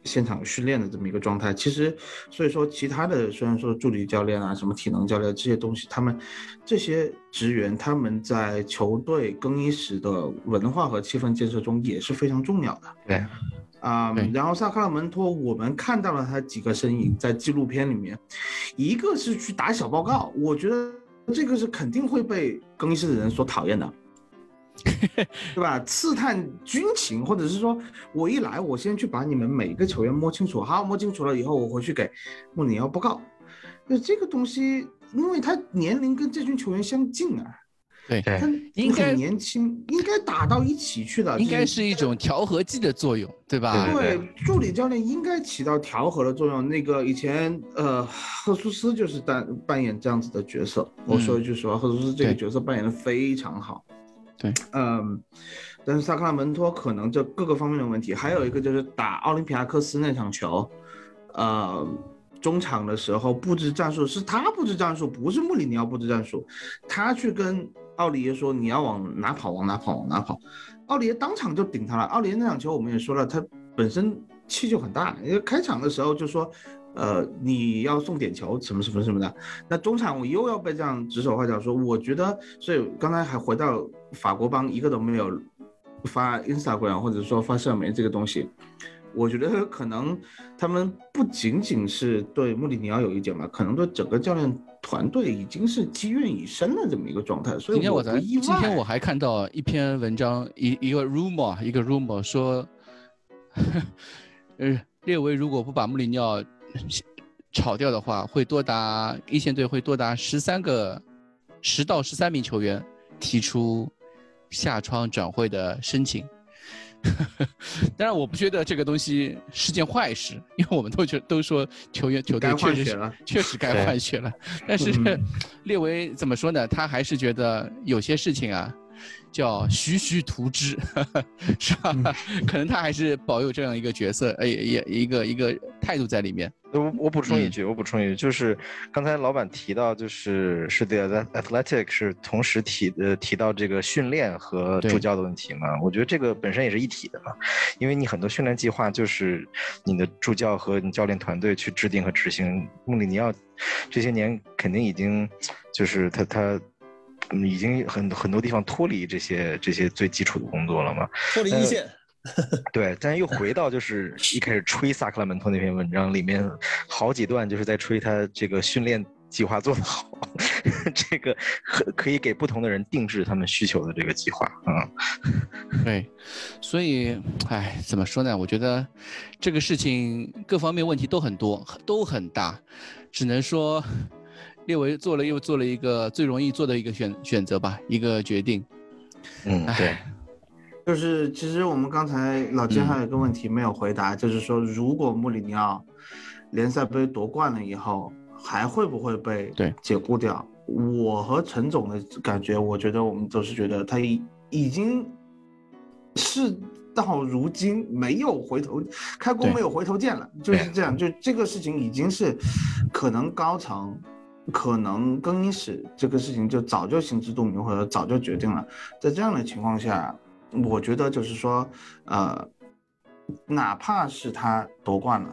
现场训练的这么一个状态。其实，所以说其他的虽然说助理教练啊、什么体能教练这些东西，他们这些职员他们在球队更衣室的文化和气氛建设中也是非常重要的。对。啊，然后萨克拉门托，我们看到了他几个身影在纪录片里面，一个是去打小报告，我觉得这个是肯定会被更衣室的人所讨厌的，对吧？刺探军情，或者是说我一来，我先去把你们每一个球员摸清楚，好，摸清楚了以后，我回去给穆里尼奥报告。那这个东西，因为他年龄跟这群球员相近啊。对，他应该年轻，应该打到一起去的，应该是一种调和剂的作用，对吧？对，助理教练应该起到调和的作用。那个以前呃，赫苏斯就是扮扮演这样子的角色。我说一句实话，赫苏斯这个角色扮演的非常好。对，嗯，但是萨克拉门托可能这各个方面的问题，还有一个就是打奥林匹亚克斯那场球，呃。中场的时候布置战术是他布置战术，不是穆里尼奥布置战术。他去跟奥里耶说：“你要往哪跑，往哪跑，往哪跑。”奥里耶当场就顶他了。奥里耶那场球我们也说了，他本身气就很大，因为开场的时候就说：“呃，你要送点球，什么什么什么的。”那中场我又要被这样指手画脚说，我觉得，所以刚才还回到法国帮一个都没有发 Instagram 或者说发社媒这个东西。我觉得可能他们不仅仅是对穆里尼奥有意见吧，可能对整个教练团队已经是积怨已深的这么一个状态。所以今天我在今天我还看到一篇文章，一一个 rumor，一个 rumor 说，呃，列维如果不把穆里尼奥炒掉的话，会多达一线队会多达十三个，十到十三名球员提出下窗转会的申请。当然，我不觉得这个东西是件坏事，因为我们都觉都说球员球队确实确实该换血了。但是 列维怎么说呢？他还是觉得有些事情啊。叫徐徐图之，是吧？可能他还是保有这样一个角色，哎，也一个一个态度在里面。我我补充一句，我补充一句，就是刚才老板提到，就是是 The Athletic 是同时提呃提到这个训练和助教的问题嘛？我觉得这个本身也是一体的嘛，因为你很多训练计划就是你的助教和你教练团队去制定和执行。穆里尼奥这些年肯定已经就是他他。嗯，已经很很多地方脱离这些这些最基础的工作了嘛？脱离一线。对，但又回到就是一开始吹萨克拉门托那篇文章里面，好几段就是在吹他这个训练计划做得好，这个可可以给不同的人定制他们需求的这个计划啊。对，所以，哎，怎么说呢？我觉得这个事情各方面问题都很多，都很大，只能说。列维做了又做了一个最容易做的一个选选择吧，一个决定。嗯，对，就是其实我们刚才老金还有一个问题没有回答，就是说如果穆里尼奥联赛杯夺冠了以后，还会不会被解雇掉？我和陈总的感觉，我觉得我们都是觉得他已已经是到如今没有回头，开弓没有回头箭了，就是这样，就这个事情已经是可能高层。可能更衣室这个事情就早就心知肚明，或者早就决定了。在这样的情况下，我觉得就是说，呃，哪怕是他夺冠了，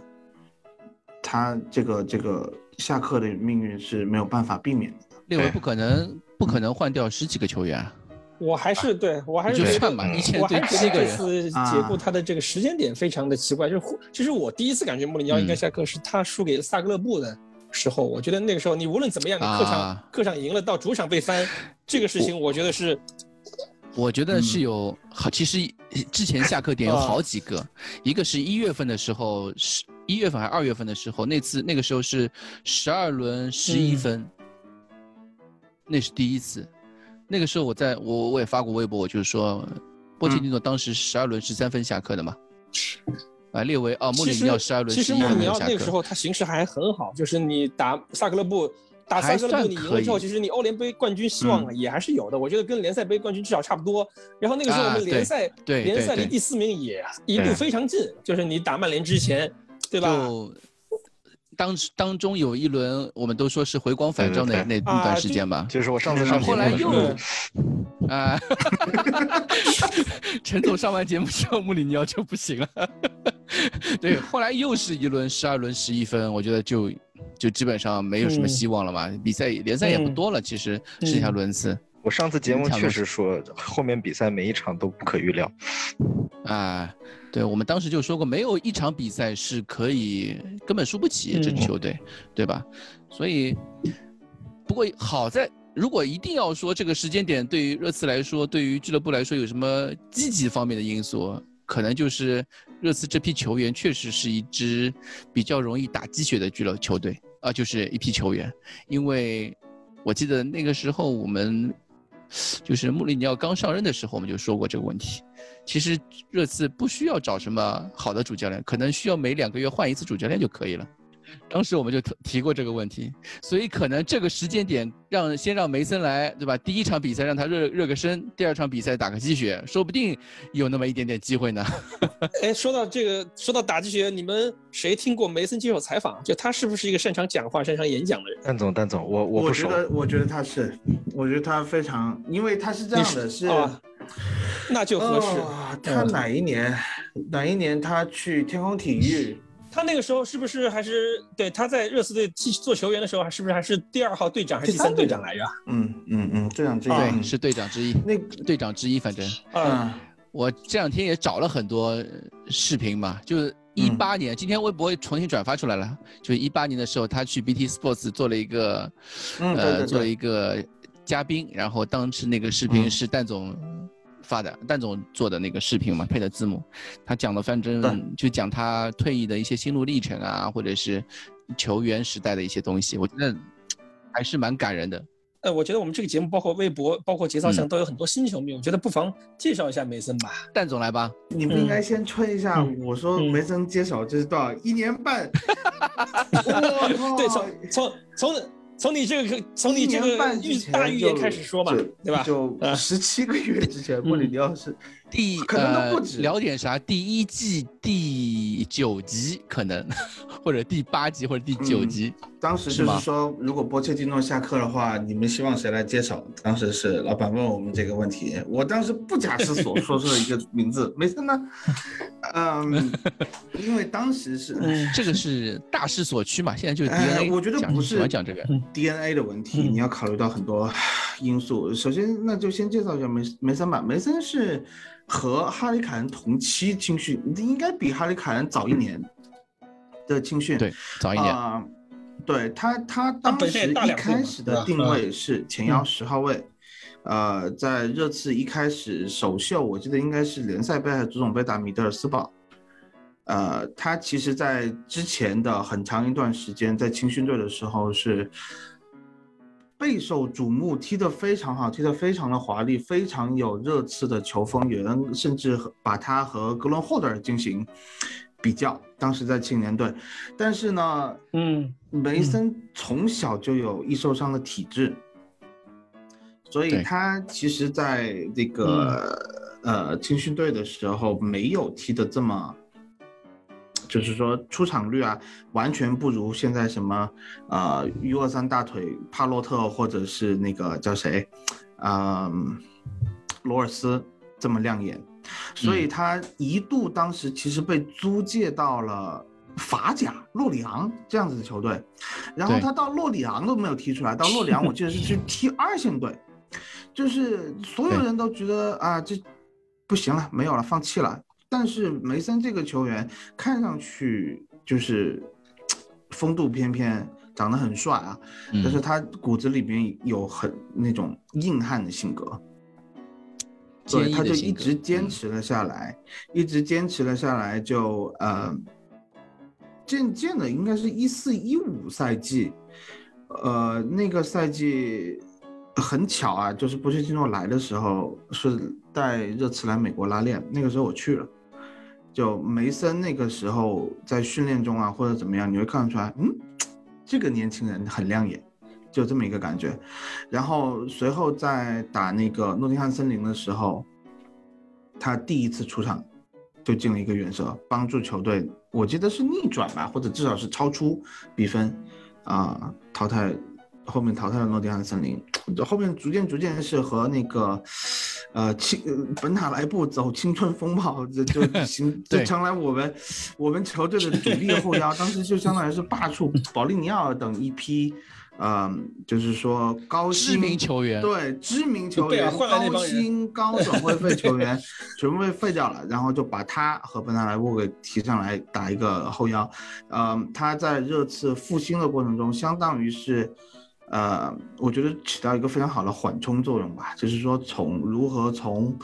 他这个这个下课的命运是没有办法避免的。列维不可能不可能换掉十几个球员。我还是对我还是觉得，我还是觉得这次解雇他的这个时间点非常的奇怪。就是其实我第一次感觉穆里尼奥应该下课是他输给萨格勒布的。时候，我觉得那个时候你无论怎么样，你客场客场赢了，到主场被翻，这个事情我觉得是，我觉得是有好，其实之前下课点有好几个，一个是一月份的时候，是一月份还是二月份的时候，那次那个时候是十二轮十一分，那是第一次，那个时候我在我我也发过微博，我就是说，波切蒂诺当时十二轮十三分下课的嘛。啊，列为啊，穆里尼奥十二轮，其实穆里尼奥那个时候他形势还很好，就是你打萨克勒布，打萨格勒布你赢了之后，其实你欧联杯冠军希望也还是有的。我觉得跟联赛杯冠军至少差不多。然后那个时候我们联赛联赛离第四名也一度非常近，就是你打曼联之前，对吧？就当当中有一轮，我们都说是回光返照那那那段时间吧。就是我上次上后来又啊，陈总上完节目之后，穆里尼奥就不行了。对，后来又是一轮十二轮十一分，我觉得就就基本上没有什么希望了嘛。比赛联赛也不多了，其实剩下轮次。我上次节目确实说，后面比赛每一场都不可预料。啊，对，我们当时就说过，没有一场比赛是可以根本输不起这支球队，对吧？所以，不过好在，如果一定要说这个时间点对于热刺来说，对于俱乐部来说有什么积极方面的因素？可能就是热刺这批球员确实是一支比较容易打鸡血的俱乐球队啊，就是一批球员。因为我记得那个时候我们就是穆里尼奥刚上任的时候，我们就说过这个问题。其实热刺不需要找什么好的主教练，可能需要每两个月换一次主教练就可以了。当时我们就提过这个问题，所以可能这个时间点让先让梅森来，对吧？第一场比赛让他热热个身，第二场比赛打个鸡血，说不定有那么一点点机会呢。哎，说到这个，说到打鸡血，你们谁听过梅森接受采访？就他是不是一个擅长讲话、擅长演讲的人？蛋总，蛋总，我我我觉得，我觉得他是，我觉得他非常，因为他是这样的，是，那就合适。他哪一年？哪一年他去天空体育？他那个时候是不是还是对他在热刺队做球员的时候，还是不是还是第二号队长还是第三队长来着？嗯嗯嗯，队长之一，对，是队长之一。那队长之一，反正嗯，我这两天也找了很多视频嘛，就是一八年，今天微博重新转发出来了，就是一八年的时候，他去 BT Sports 做了一个，呃，做了一个嘉宾，然后当时那个视频是蛋总。发的蛋总做的那个视频嘛，配的字幕，他讲的反正就讲他退役的一些心路历程啊，或者是球员时代的一些东西，我觉得还是蛮感人的。呃，我觉得我们这个节目，包括微博，包括节操上，都有很多新球迷，我觉得不妨介绍一下梅森吧。蛋总来吧，你们应该先吹一下。我说梅森接手这是多少？一年半。对，从从从。从你这个从你这个大预言开始说吧，对吧？就十七个月之前，莫里尼奥是第可能都不止聊点啥？第一季第九集可能，或者第八集或者第九集。当时就是说，如果波切蒂诺下课的话，你们希望谁来接手？当时是老板问我们这个问题，我当时不假思索说出了一个名字，没事呢。嗯，因为当时是这个是大势所趋嘛，现在就是 DNA。我觉得不是讲这个 DNA 的问题，你要考虑到很多因素。首先，那就先介绍一下梅梅森吧。梅森是和哈里凯恩同期青训，应该比哈里凯恩早一年的青训。对，早一年。对他，他当时一开始的定位是前腰十号位，呃，在热刺一开始首秀，我记得应该是联赛杯还是足总杯打米德尔斯堡，呃，他其实在之前的很长一段时间在青训队的时候是备受瞩目，踢得非常好，踢得非常的华丽，非常有热刺的球风，有人甚至把他和格伦霍德尔进行。比较当时在青年队，但是呢，嗯，梅森从小就有易受伤的体质，所以他其实在这个呃青训队的时候没有踢得这么，就是说出场率啊，完全不如现在什么呃 U 二三大腿帕洛特或者是那个叫谁，嗯，罗尔斯这么亮眼。所以他一度当时其实被租借到了法甲洛里昂这样子的球队，然后他到洛里昂都没有踢出来，到洛里昂我记得是去踢二线队，就是所有人都觉得啊这不行了，没有了，放弃了。但是梅森这个球员看上去就是 风度翩翩，长得很帅啊，但是他骨子里边有很那种硬汉的性格。对，他就一直坚持了下来，一直坚持了下来，就呃，渐渐的，应该是一四一五赛季，呃，那个赛季很巧啊，就是波切蒂诺来的时候是带热刺来美国拉练，那个时候我去了，就梅森那个时候在训练中啊或者怎么样，你会看得出来，嗯，这个年轻人很亮眼。就这么一个感觉，然后随后在打那个诺丁汉森林的时候，他第一次出场就进了一个远射，帮助球队，我记得是逆转吧，或者至少是超出比分，啊，淘汰后面淘汰了诺丁汉森林，后面逐渐逐渐是和那个，呃青本塔莱布走青春风暴，这就 行就成了我们我们球队的主力后腰，当时就相当于是罢黜保利尼奥等一批。嗯，就是说高薪知名球员，对知名球员，高薪高转会费球员全部被废掉了，然后就把他和本塔莱布给提上来打一个后腰。嗯，他在热刺复兴的过程中，相当于是，呃，我觉得起到一个非常好的缓冲作用吧，就是说从如何从，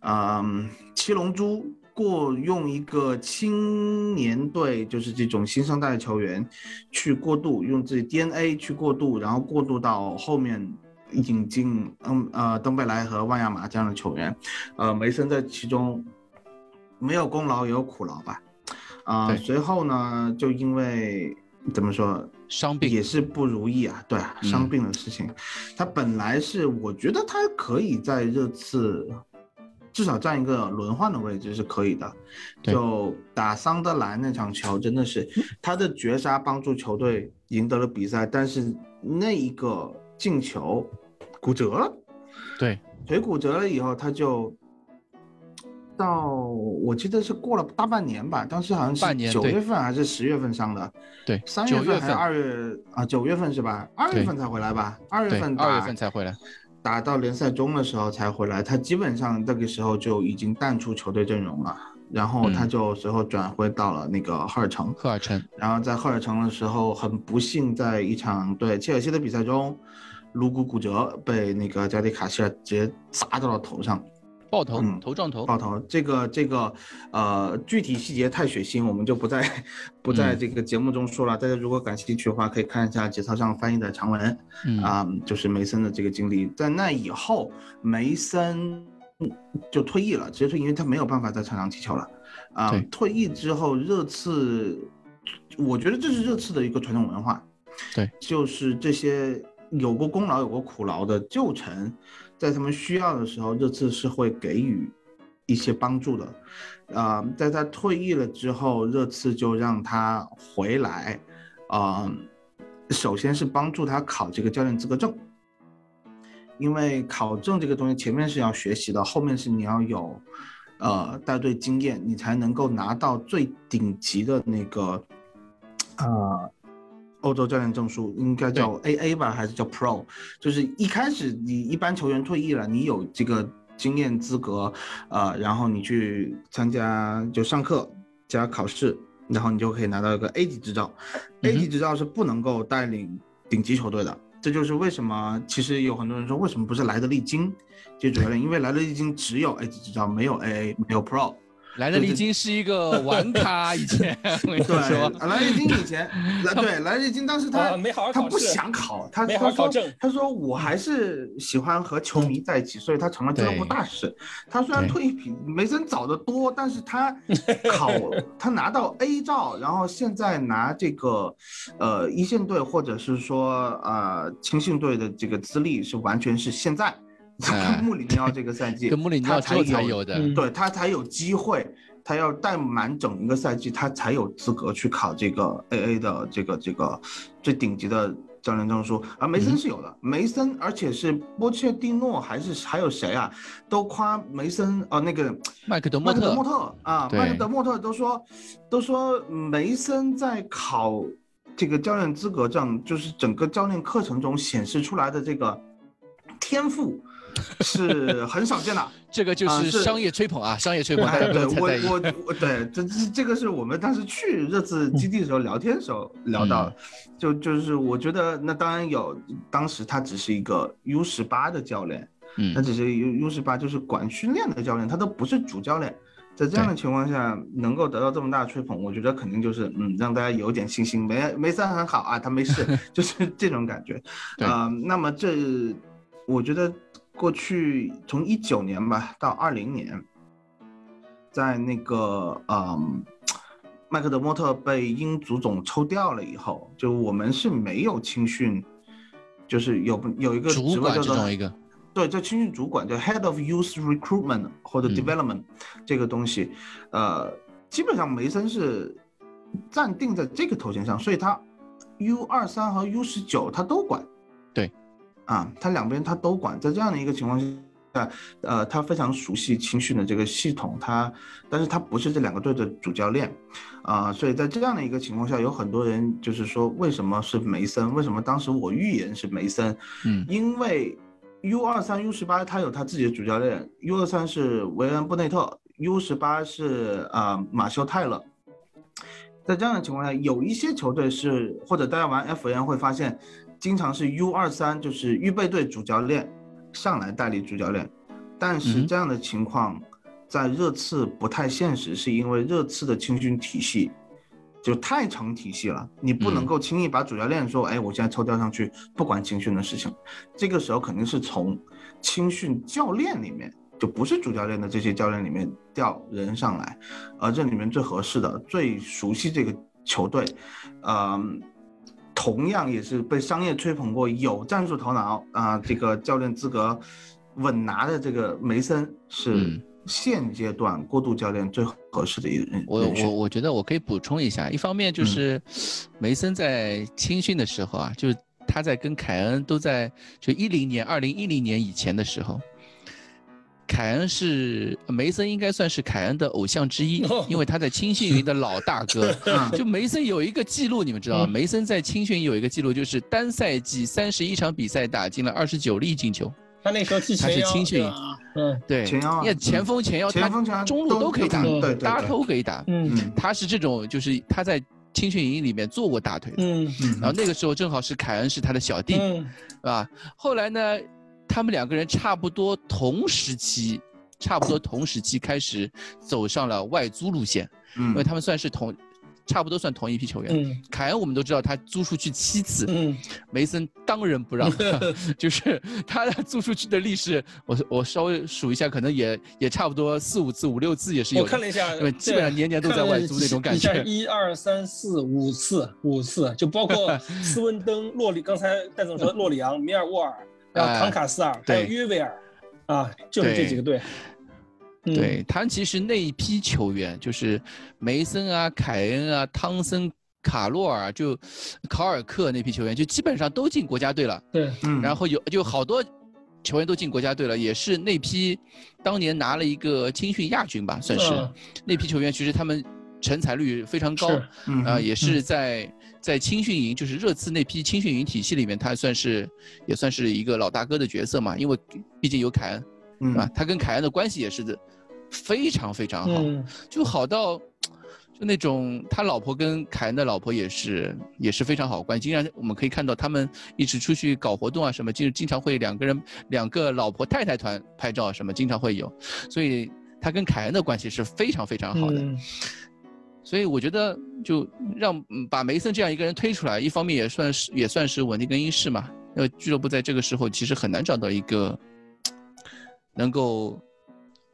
嗯，七龙珠。过用一个青年队，就是这种新生代的球员，去过渡，用自己 DNA 去过渡，然后过渡到后面，引进嗯呃登贝莱和万亚马这样的球员，呃梅森在其中没有功劳也有苦劳吧，啊随后呢就因为怎么说伤病。也是不如意啊，对啊伤病的事情，他本来是我觉得他可以在热刺至少占一个轮换的位置是可以的，就打桑德兰那场球真的是他的绝杀帮助球队赢得了比赛，但是那一个进球骨折了，对，腿骨折了以后他就到我记得是过了大半年吧，当时好像是九月份还是十月份上的，对，三月份还是二月啊？九月份是吧？二月份才回来吧？二月份二月份才回来。打到联赛中的时候才回来，他基本上那个时候就已经淡出球队阵容了。然后他就随后转回到了那个赫尔城。赫尔城。然后在赫尔城的时候，很不幸在一场对切尔西的比赛中，颅骨骨折，被那个加迪卡希尔直接砸到了头上。爆头，头撞头，爆头。这个这个，呃，具体细节太血腥，我们就不在不在这个节目中说了。大家如果感兴趣的话，可以看一下节操上翻译的长文。啊，就是梅森的这个经历，在那以后，梅森就退役了，直接退役，因为他没有办法在场上踢球了。啊，退役之后，热刺，我觉得这是热刺的一个传统文化。对，就是这些有过功劳、有过苦劳的旧臣。在他们需要的时候，热刺是会给予一些帮助的，啊，在他退役了之后，热刺就让他回来，啊，首先是帮助他考这个教练资格证，因为考证这个东西前面是要学习的，后面是你要有，呃，带队经验，你才能够拿到最顶级的那个，啊。欧洲教练证书应该叫 A A 吧，还是叫 Pro？就是一开始你一般球员退役了，你有这个经验资格，呃，然后你去参加就上课加考试，然后你就可以拿到一个 A 级执照。A 级执照是不能够带领顶级球队的，这就是为什么其实有很多人说为什么不是莱德利金接主教练？因为莱德利金只有 A 级执照，没有 A A，没有 Pro。莱德利金是一个玩咖，以前我跟你说，莱德利金以前，来 对莱德利金当时他没好好他不想考，他他说他说我还是喜欢和球迷在一起，所以他成了俱乐部大使。他虽然退役比梅森早得多，但是他考 他拿到 A 照，然后现在拿这个呃一线队或者是说呃青训队的这个资历是完全是现在。跟穆里尼奥这个赛季，跟穆里尼奥才有的，对他才有机会，他要带满整一个赛季，他才有资格去考这个 AA 的这个这个最顶级的教练证书。而梅森是有的，梅森，而且是波切蒂诺还是还有谁啊，都夸梅森啊，那个麦克德莫特，莫特啊，麦克德莫特都说都说梅森在考这个教练资格证，就是整个教练课程中显示出来的这个天赋。是很少见的，这个就是商业吹捧啊，商业吹捧。对我我我对这这这个是我们当时去热刺基地的时候聊天的。时候聊到，就就是我觉得那当然有，当时他只是一个 U 十八的教练，嗯，他只是 U U 十八就是管训练的教练，他都不是主教练，在这样的情况下能够得到这么大的吹捧，我觉得肯定就是嗯让大家有点信心，梅梅森很好啊，他没事，就是这种感觉，啊，那么这我觉得。过去从一九年吧到二零年，在那个嗯，麦克德莫特被英足总抽调了以后，就我们是没有青训，就是有有一个职位叫做一个，对，叫青训主管，叫 Head of Youth Recruitment 或者 Development 这个东西，呃，基本上梅森是暂定在这个头衔上，所以他 U 二三和 U 十九他都管。啊，他两边他都管，在这样的一个情况下，呃，他非常熟悉青训的这个系统，他，但是他不是这两个队的主教练，啊，所以在这样的一个情况下，有很多人就是说，为什么是梅森？为什么当时我预言是梅森？嗯，因为 U 二三、U 十八他有他自己的主教练，U 二三是维恩布内特，U 十八是啊马修泰勒，在这样的情况下，有一些球队是或者大家玩 F N 会发现。经常是 U 二三，就是预备队主教练上来代理主教练，但是这样的情况在热刺不太现实，是因为热刺的青训体系就太成体系了，你不能够轻易把主教练说，哎，我现在抽调上去不管青训的事情，这个时候肯定是从青训教练里面，就不是主教练的这些教练里面调人上来，而这里面最合适的、最熟悉这个球队，嗯，同样也是被商业吹捧过、有战术头脑啊，这个教练资格稳拿的这个梅森是。现阶段过渡教练最合适的一人，我我我觉得我可以补充一下，一方面就是梅森在青训的时候啊，就是他在跟凯恩都在就一零年、二零一零年以前的时候，凯恩是梅森应该算是凯恩的偶像之一，因为他在青训营的老大哥。就梅森有一个记录，你们知道吗？梅森在青训营有一个记录，就是单赛季三十一场比赛打进了二十九粒进球。他那时候是。前腰，他是青训，嗯，对，前腰，你前锋、前腰，他中路都可以打，大头可以打，嗯，他是这种，就是他在青训营里面做过大腿的，嗯，然后那个时候正好是凯恩是他的小弟，是吧？后来呢，他们两个人差不多同时期，差不多同时期开始走上了外租路线，嗯，因为他们算是同。差不多算同一批球员。嗯，凯恩我们都知道他租出去七次。嗯，梅森当仁不让，就是他租出去的历史，我我稍微数一下，可能也也差不多四五次、五六次也是有。我看了一下，因为基本上年年都在外租那种感觉。一二三四五次，五次就包括斯文登、洛里，刚才戴总说洛里昂、米尔沃尔，然后唐卡斯尔，还有约维尔，啊，就是这几个队。对他其实那一批球员，就是梅森啊、凯恩啊、汤森、卡洛尔，就考尔克那批球员，就基本上都进国家队了。对，嗯。然后有就好多球员都进国家队了，也是那批当年拿了一个青训亚军吧，算是。那批球员其实他们成才率非常高，啊，也是在在青训营，就是热刺那批青训营体系里面，他算是也算是一个老大哥的角色嘛，因为毕竟有凯恩。是吧？他跟凯恩的关系也是的，非常非常好，就好到，就那种他老婆跟凯恩的老婆也是也是非常好关系。经常我们可以看到他们一直出去搞活动啊什么，就经常会两个人两个老婆太太团拍照什么，经常会有。所以他跟凯恩的关系是非常非常好的。所以我觉得就让把梅森这样一个人推出来，一方面也算是也算是稳定更衣室嘛。因为俱乐部在这个时候其实很难找到一个。能够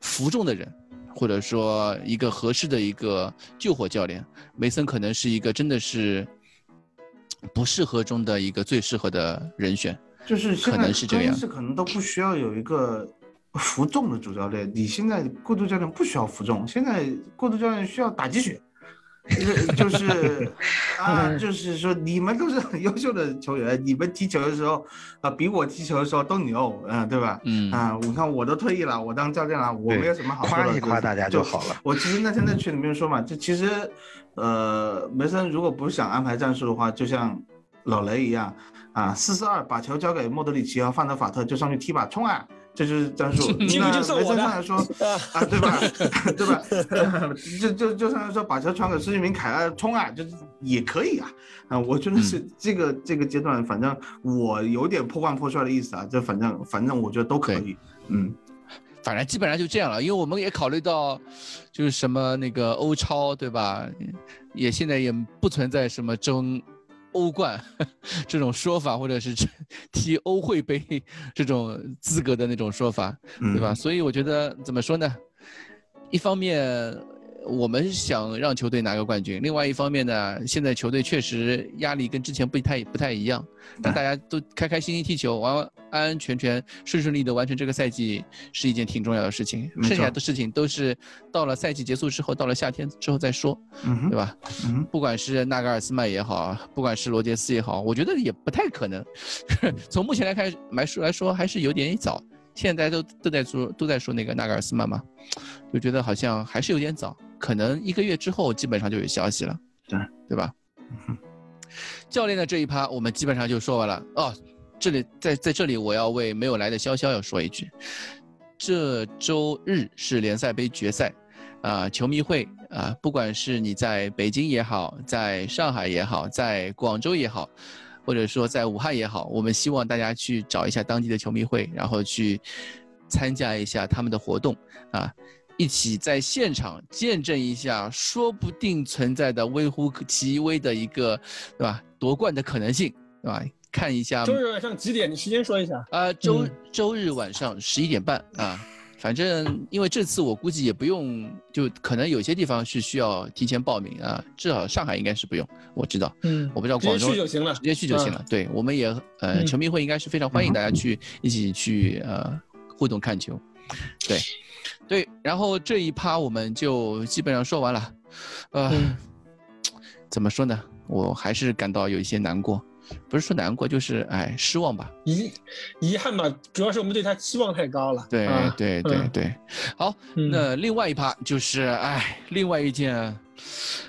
服众的人，或者说一个合适的一个救火教练，梅森可能是一个真的是不适合中的一个最适合的人选，就是可能是这样，是可能都不需要有一个服众的主教练。你现在过渡教练不需要服众，现在过渡教练需要打鸡血。就是啊，就是说你们都是很优秀的球员，你们踢球的时候啊，比我踢球的时候都牛，嗯，对吧？嗯啊，你看我都退役了，我当教练了，我没有什么好说的，夸一夸大家就好了。我其实那天在群里面说嘛，就其实，呃，梅森如果不想安排战术的话，就像老雷一样啊，四四二把球交给莫德里奇和范德法特就上去踢吧，冲啊！这就是战术。那梅森上来说 啊，对吧？对吧？就就就上来说，把球传给孙俊明凯啊，冲啊，就是也可以啊。啊，我觉得是这个这个阶段，反正我有点破罐破摔的意思啊。就反正反正我觉得都可以。嗯，反正基本上就这样了，因为我们也考虑到，就是什么那个欧超，对吧？也现在也不存在什么争。欧冠 这种说法，或者是踢欧会杯这种资格的那种说法，对吧？所以我觉得怎么说呢？一方面。我们想让球队拿个冠军，另外一方面呢，现在球队确实压力跟之前不太不太一样，但大家都开开心心踢球，完安安全全、顺顺利的完成这个赛季是一件挺重要的事情。剩下的事情都是到了赛季结束之后，到了夏天之后再说，对吧？不管是纳格尔斯曼也好，不管是罗杰斯也好，我觉得也不太可能。从目前来看来说来说，还是有点早。现在都都在说都在说那个纳格尔斯曼嘛，就觉得好像还是有点早。可能一个月之后基本上就有消息了，对对吧？教练的这一趴我们基本上就说完了哦。这里在在这里我要为没有来的潇潇要说一句，这周日是联赛杯决赛，啊，球迷会啊，不管是你在北京也好，在上海也好，在广州也好，或者说在武汉也好，我们希望大家去找一下当地的球迷会，然后去参加一下他们的活动啊。一起在现场见证一下，说不定存在的微乎其微的一个，对吧？夺冠的可能性，对吧？看一下。周日晚上几点？你时间说一下。啊，周周日晚上十一点半啊。反正因为这次我估计也不用，就可能有些地方是需要提前报名啊，至少上海应该是不用，我知道。嗯。我不知道广州。直接去就行了。直接去就行了。对，我们也呃，球迷会应该是非常欢迎大家去一起去呃互动看球。对。对，然后这一趴我们就基本上说完了，呃，怎么说呢？我还是感到有一些难过，不是说难过，就是哎失望吧。遗遗憾吧，主要是我们对他期望太高了。对对对对，好，那另外一趴就是哎，另外一件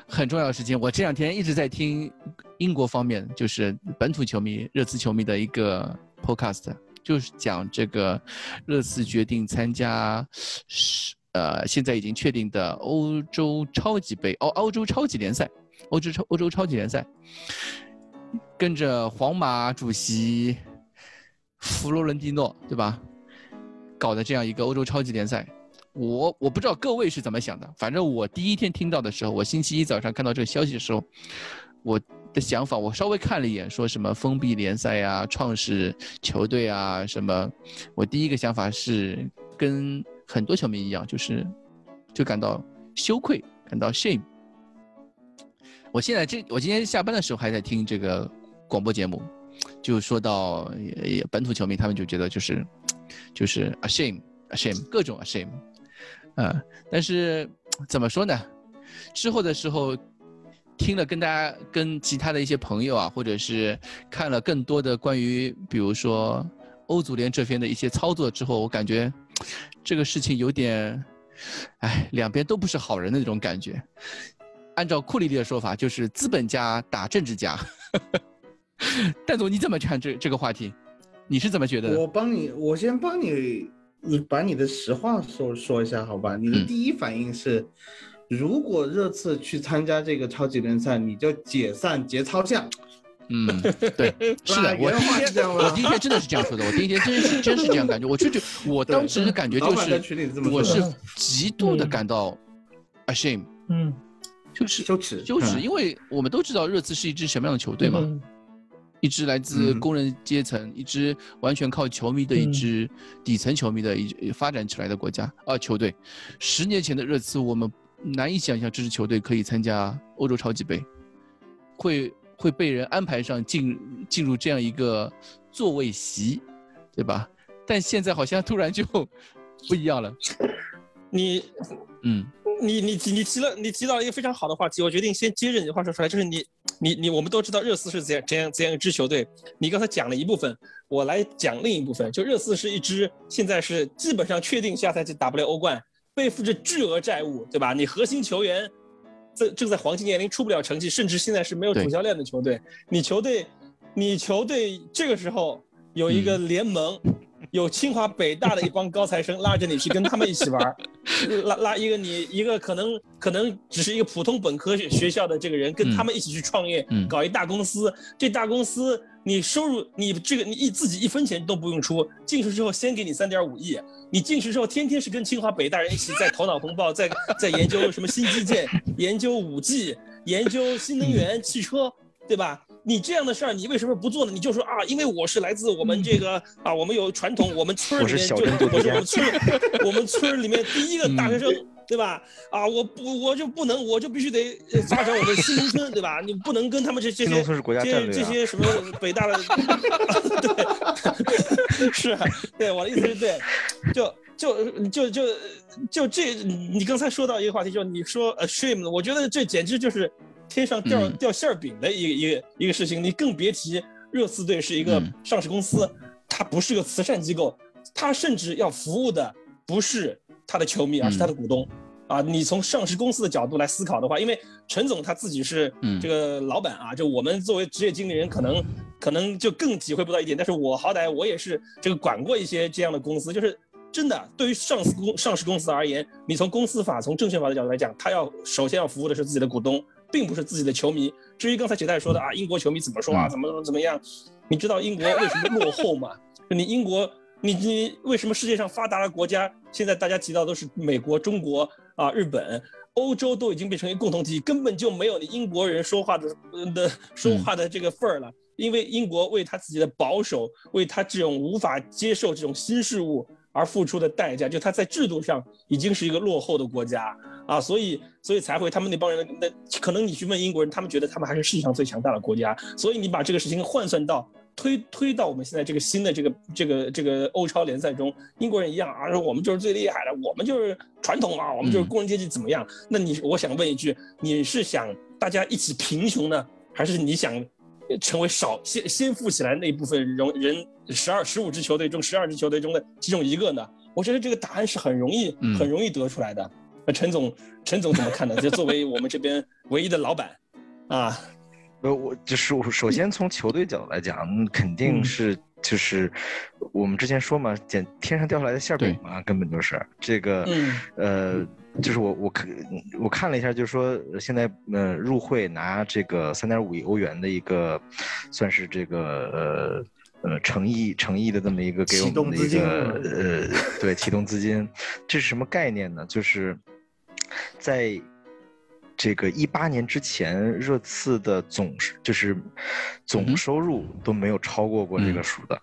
很重要的事情，我这两天一直在听英国方面，就是本土球迷、热刺球迷的一个 podcast。就是讲这个，热刺决定参加，是呃，现在已经确定的欧洲超级杯，哦，欧洲超级联赛，欧洲超欧洲超级联赛，跟着皇马主席弗洛伦蒂诺，对吧？搞的这样一个欧洲超级联赛，我我不知道各位是怎么想的，反正我第一天听到的时候，我星期一早上看到这个消息的时候，我。的想法，我稍微看了一眼，说什么封闭联赛呀、创始球队啊什么，我第一个想法是跟很多球迷一样，就是就感到羞愧，感到 shame。我现在这，我今天下班的时候还在听这个广播节目，就说到本土球迷，他们就觉得就是就是 a shame，a shame，各种 a shame，啊，但是怎么说呢？之后的时候。听了跟大家、跟其他的一些朋友啊，或者是看了更多的关于，比如说欧足联这边的一些操作之后，我感觉这个事情有点，哎，两边都不是好人的那种感觉。按照库里利的说法，就是资本家打政治家。戴总，你怎么看这这个话题？你是怎么觉得？我帮你，我先帮你，你把你的实话说说一下，好吧？你的第一反应是。如果热刺去参加这个超级联赛，你就解散节操项。嗯，对，是的，我第一天我第一天真的是这样说的，我第一天真是真是这样感觉，我就就我当时的感觉就是，我是极度的感到 ashamed，嗯，就是羞耻。羞耻，因为我们都知道热刺是一支什么样的球队嘛，一支来自工人阶层，一支完全靠球迷的一支底层球迷的一发展起来的国家啊球队，十年前的热刺我们。难以想象这支球队可以参加欧洲超级杯，会会被人安排上进进入这样一个座位席，对吧？但现在好像突然就不一样了。你，嗯，你你你提了你提到一个非常好的话题，我决定先接着你的话说出来，就是你你你我们都知道热刺是怎样怎样怎样一支球队，你刚才讲了一部分，我来讲另一部分，就热刺是一支现在是基本上确定下赛季打不了欧冠。背负着巨额债务，对吧？你核心球员在正在黄金年龄出不了成绩，甚至现在是没有主教练的球队。你球队，你球队这个时候有一个联盟，有清华北大的一帮高材生拉着你去跟他们一起玩，拉拉一个你一个可能可能只是一个普通本科学校的这个人，跟他们一起去创业，搞一大公司。这大公司你收入你这个你一自己一分钱都不用出，进去之后先给你三点五亿。你进去之后，天天是跟清华北大人一起在头脑风暴，在 在研究什么新基建，研究五 G，研究新能源汽车，对吧？你这样的事儿，你为什么不做呢？你就说啊，因为我是来自我们这个啊，我们有传统，我们村里面就我是我们村 我们村里面第一个大学生。对吧？啊，我不，我就不能，我就必须得发展我们新农村，对吧？你不能跟他们这这些这这些什么北大的，对，是，对，我的意思是对，就就就就就这，你刚才说到一个话题，就你说 a shame，我觉得这简直就是天上掉掉馅儿饼的一个一个一个事情。你更别提热刺队是一个上市公司，它不是个慈善机构，它甚至要服务的不是。他的球迷，而是他的股东，啊，你从上市公司的角度来思考的话，因为陈总他自己是这个老板啊，就我们作为职业经理人，可能可能就更体会不到一点。但是我好歹我也是这个管过一些这样的公司，就是真的，对于上市公上市公司而言，你从公司法、从证券法的角度来讲，他要首先要服务的是自己的股东，并不是自己的球迷。至于刚才杰代说的啊，英国球迷怎么说啊，怎么怎么怎么样，你知道英国为什么落后吗？你英国。你你为什么世界上发达的国家现在大家提到都是美国、中国啊、日本、欧洲都已经变成一个共同体，根本就没有你英国人说话的的说话的这个份儿了。因为英国为他自己的保守，为他这种无法接受这种新事物而付出的代价，就他在制度上已经是一个落后的国家啊，所以所以才会他们那帮人那可能你去问英国人，他们觉得他们还是世界上最强大的国家，所以你把这个事情换算到。推推到我们现在这个新的这个这个这个欧超联赛中，英国人一样啊，说我们就是最厉害的，我们就是传统啊，我们就是工人阶级怎么样？那你我想问一句，你是想大家一起贫穷呢，还是你想成为少先先富起来那一部分人人十二十五支球队中十二支球队中的其中一个呢？我觉得这个答案是很容易很容易得出来的。那陈总陈总怎么看呢？就作为我们这边唯一的老板啊。呃，我就是我首先从球队角度来讲，肯定是就是我们之前说嘛，捡天上掉下来的馅饼嘛，根本就是这个，呃，就是我我看我看了一下，就是说现在呃入会拿这个三点五亿欧元的一个，算是这个呃呃诚意诚意的这么一个给我们的一个呃对启动资金，这是什么概念呢？就是在。这个一八年之前，热刺的总就是总收入都没有超过过这个数的。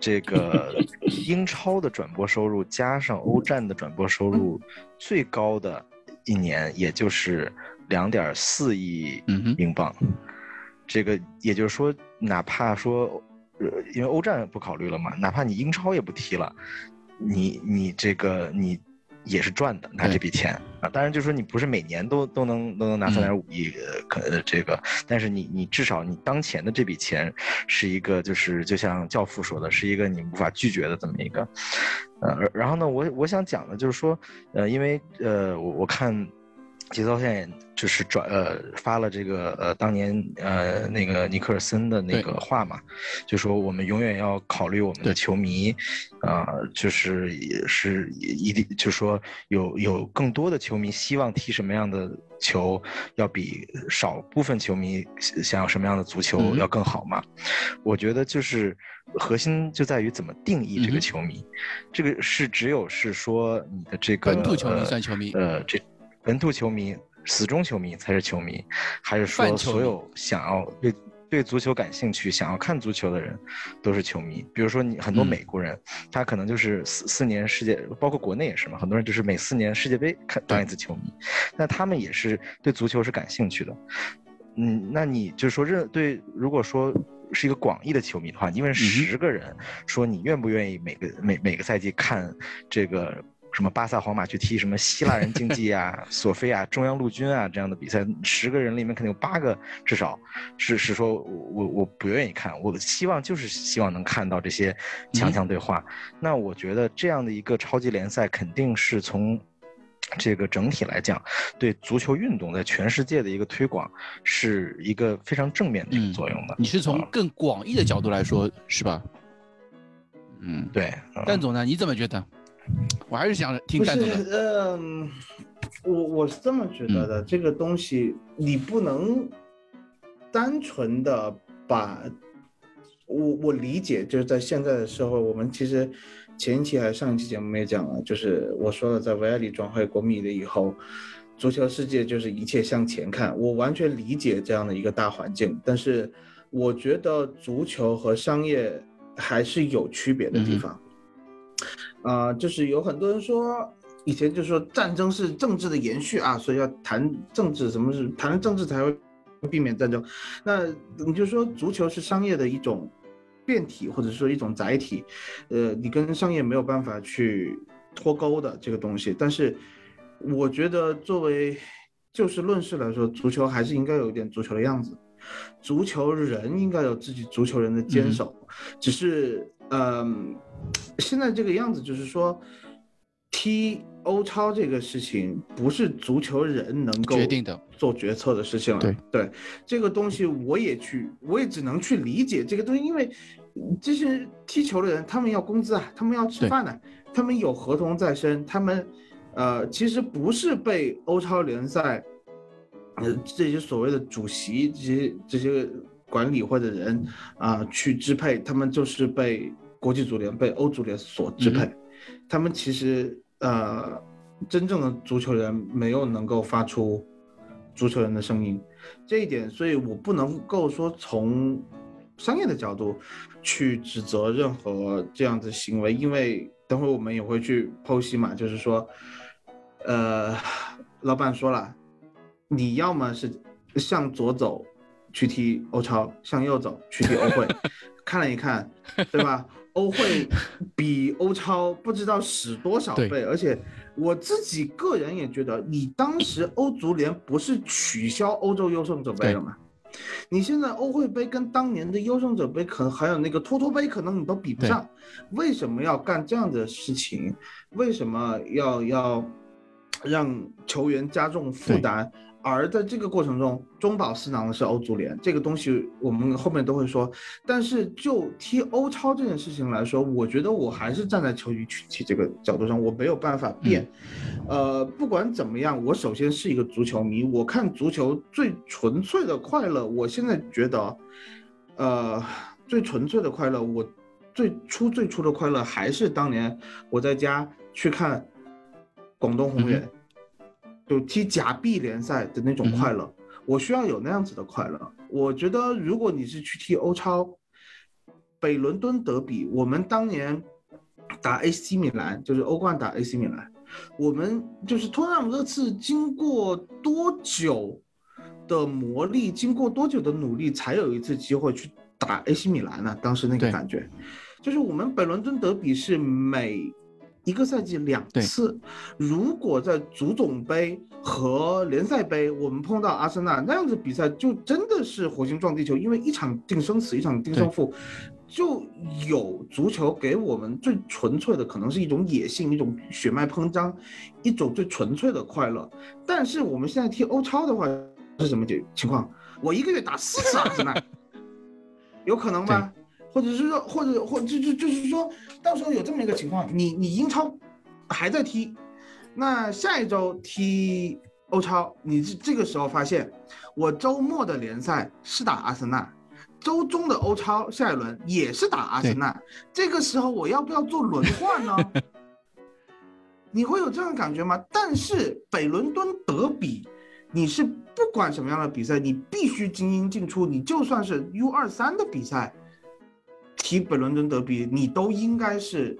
这个 英超的转播收入加上欧战的转播收入，最高的一年也就是两点四亿英镑。这个也就是说，哪怕说，呃，因为欧战不考虑了嘛，哪怕你英超也不踢了，你你这个你。也是赚的，拿这笔钱啊！当然，就是说你不是每年都都能都能拿三点五亿，可这个，但是你你至少你当前的这笔钱是一个，就是就像教父说的，是一个你无法拒绝的这么一个，呃，然后呢，我我想讲的就是说，呃，因为呃，我我看。节操线就是转呃发了这个呃当年呃那个尼克尔森的那个话嘛，就说我们永远要考虑我们的球迷，啊就是也是一定就说有有更多的球迷希望踢什么样的球，要比少部分球迷想要什么样的足球要更好嘛。我觉得就是核心就在于怎么定义这个球迷，这个是只有是说你的这个本土球迷算球迷，呃这。本土球迷、死忠球迷才是球迷，还是说所有想要对对足球感兴趣、想要看足球的人都是球迷？比如说你很多美国人，他可能就是四四年世界，包括国内也是嘛，很多人就是每四年世界杯看当一次球迷，那他们也是对足球是感兴趣的。嗯，那你就是说认对，如果说是一个广义的球迷的话，你问十个人说你愿不愿意每个每每个赛季看这个？什么巴萨、皇马去踢什么希腊人竞技啊、索菲亚中央陆军啊这样的比赛，十个人里面肯定有八个至少是是说我我不愿意看，我希望就是希望能看到这些强强对话。那我觉得这样的一个超级联赛肯定是从这个整体来讲，对足球运动在全世界的一个推广是一个非常正面的一个作用的。你是从更广义的角度来说是吧？嗯，对。蛋总呢？你怎么觉得？我还是想听蛋总的。嗯，我我是这么觉得的，这个东西你不能单纯的把，我我理解就是在现在的社会，我们其实前一期还是上一期节目也讲了，就是我说了，在维埃里转会国米了以后，足球世界就是一切向前看，我完全理解这样的一个大环境，但是我觉得足球和商业还是有区别的地方。啊，就是有很多人说，以前就说战争是政治的延续啊，所以要谈政治，什么是谈政治才会避免战争？那你就说足球是商业的一种变体，或者说一种载体，呃，你跟商业没有办法去脱钩的这个东西。但是我觉得作为就事论事来说，足球还是应该有一点足球的样子，足球人应该有自己足球人的坚守，只是嗯。现在这个样子就是说，踢欧超这个事情不是足球人能够决定的做决策的事情了。对对，这个东西我也去，我也只能去理解这个东西，因为这些踢球的人，他们要工资啊，他们要吃饭呢，他们有合同在身，他们呃，其实不是被欧超联赛呃这些所谓的主席这些这些管理或者人啊去支配，他们就是被。国际足联被欧足联所支配，他们其实呃，真正的足球人没有能够发出足球人的声音，这一点，所以我不能够说从商业的角度去指责任何这样的行为，因为等会我们也会去剖析嘛，就是说，呃，老板说了，你要么是向左走去踢欧超，向右走去踢欧会。看了一看，对吧？欧会比欧超不知道使多少倍，而且我自己个人也觉得，你当时欧足联不是取消欧洲优胜者杯了吗？你现在欧会杯跟当年的优胜者杯，可能还有那个托托杯，可能你都比不上。为什么要干这样的事情？为什么要要让球员加重负担？而在这个过程中，中饱私囊的是欧足联，这个东西我们后面都会说。但是就踢欧超这件事情来说，我觉得我还是站在球迷群体这个角度上，我没有办法变。呃，不管怎么样，我首先是一个足球迷，我看足球最纯粹的快乐，我现在觉得，呃，最纯粹的快乐，我最初最初的快乐还是当年我在家去看广东宏远。就踢假币联赛的那种快乐，我需要有那样子的快乐。我觉得，如果你是去踢欧超，北伦敦德比，我们当年打 AC 米兰，就是欧冠打 AC 米兰，我们就是托纳姆热刺，经过多久的磨砺，经过多久的努力，才有一次机会去打 AC 米兰呢？当时那个感觉，就是我们北伦敦德比是每。一个赛季两次，如果在足总杯和联赛杯我们碰到阿森纳那样子比赛，就真的是火星撞地球，因为一场定生死，一场定胜负，就有足球给我们最纯粹的，可能是一种野性，一种血脉膨胀，一种最纯粹的快乐。但是我们现在踢欧超的话是什么情情况？我一个月打四次阿森纳，有可能吗？或者是说，或者或就就就是说，到时候有这么一个情况，你你英超还在踢，那下一周踢欧超，你这这个时候发现，我周末的联赛是打阿森纳，周中的欧超下一轮也是打阿森纳，这个时候我要不要做轮换呢？你会有这样的感觉吗？但是北伦敦德比，你是不管什么样的比赛，你必须精英进出，你就算是 U 二三的比赛。踢北伦敦德比，你都应该是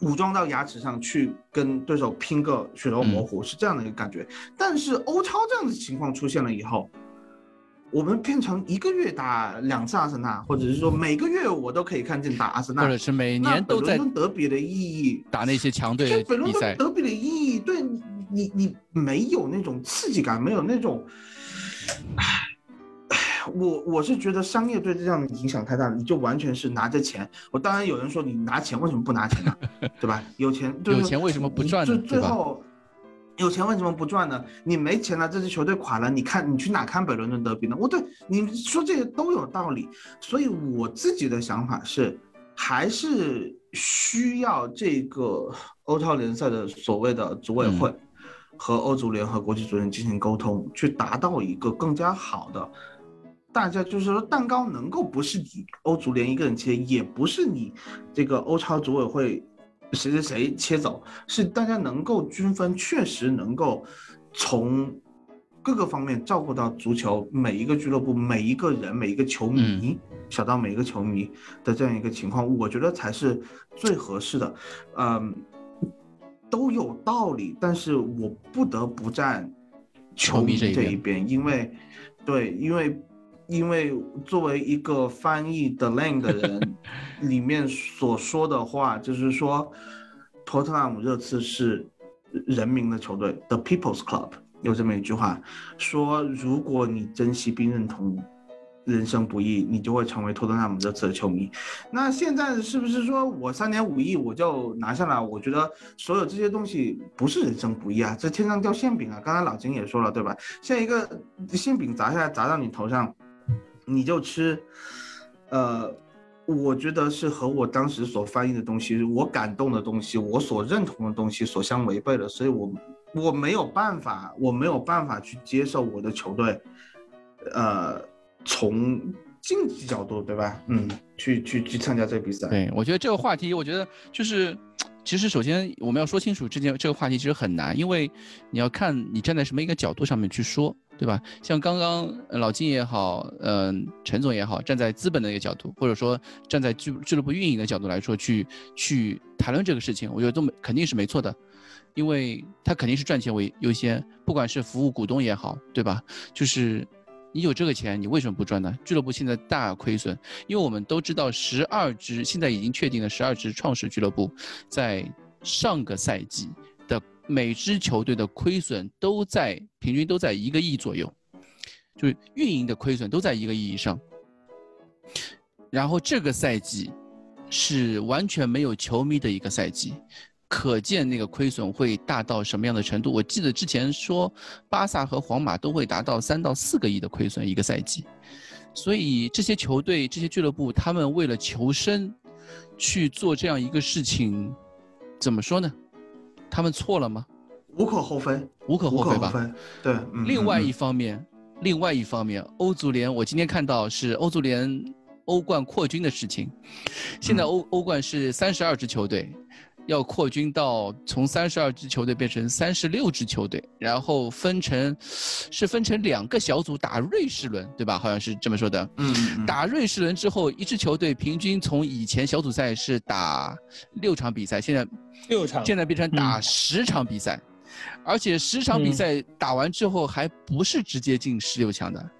武装到牙齿上去跟对手拼个血肉模糊，是这样的一个感觉。但是欧超这样的情况出现了以后，我们变成一个月打两次阿森纳，或者是说每个月我都可以看见打阿森纳，或者是每年都在德比的意义打那些强队北伦敦德比的意义，对你你没有那种刺激感，没有那种。我我是觉得商业对这样的影响太大了，你就完全是拿着钱。我当然有人说你拿钱为什么不拿钱呢？对吧？有钱有钱为什么不赚呢？最后有钱为什么不赚呢？你没钱了，这支球队垮了，你看你去哪看北伦敦德比呢？我对你说这些都有道理。所以我自己的想法是，还是需要这个欧超联赛的所谓的组委会和欧足联和国际足联进行沟通，去达到一个更加好的。大家就是说，蛋糕能够不是你欧足联一个人切，也不是你这个欧超组委会谁谁谁切走，是大家能够均分，确实能够从各个方面照顾到足球每一个俱乐部、每一个人、每一个球迷，小到每一个球迷的这样一个情况，我觉得才是最合适的。嗯，都有道理，但是我不得不站球迷这一边，因为对，因为。因为作为一个翻译 The Lane 的人，里面所说的话就是说，托特纳姆热刺是人民的球队，The People's Club，有这么一句话，说如果你珍惜并认同人生不易，你就会成为托特纳姆热刺的球迷。那现在是不是说我三点五亿我就拿下来？我觉得所有这些东西不是人生不易啊，这天上掉馅饼啊！刚才老金也说了，对吧？像一个馅饼砸下来砸到你头上。你就吃，呃，我觉得是和我当时所翻译的东西，我感动的东西，我所认同的东西所相违背的，所以我我没有办法，我没有办法去接受我的球队，呃，从竞技角度，对吧？嗯，去去去参加这个比赛。对，我觉得这个话题，我觉得就是，其实首先我们要说清楚这件这个话题其实很难，因为你要看你站在什么一个角度上面去说，对吧？像刚刚老金也好，嗯，陈总也好，站在资本的一个角度，或者说站在俱俱乐部运营的角度来说，去去谈论这个事情，我觉得都没肯定是没错的，因为他肯定是赚钱为优先，不管是服务股东也好，对吧？就是。你有这个钱，你为什么不赚呢？俱乐部现在大亏损，因为我们都知道，十二支现在已经确定了十二支创始俱乐部，在上个赛季的每支球队的亏损都在平均都在一个亿左右，就是运营的亏损都在一个亿以上。然后这个赛季是完全没有球迷的一个赛季。可见那个亏损会大到什么样的程度？我记得之前说，巴萨和皇马都会达到三到四个亿的亏损一个赛季，所以这些球队、这些俱乐部，他们为了求生，去做这样一个事情，怎么说呢？他们错了吗？无可厚非，无可厚非吧？对。另外一方面，另外一方面，欧足联，我今天看到是欧足联欧冠扩军的事情，现在欧欧冠是三十二支球队。要扩军到从三十二支球队变成三十六支球队，然后分成，是分成两个小组打瑞士轮，对吧？好像是这么说的。嗯。打瑞士轮之后，一支球队平均从以前小组赛是打六场比赛，现在六场，现在变成打十场比赛，而且十场比赛打完之后还不是直接进十六强的，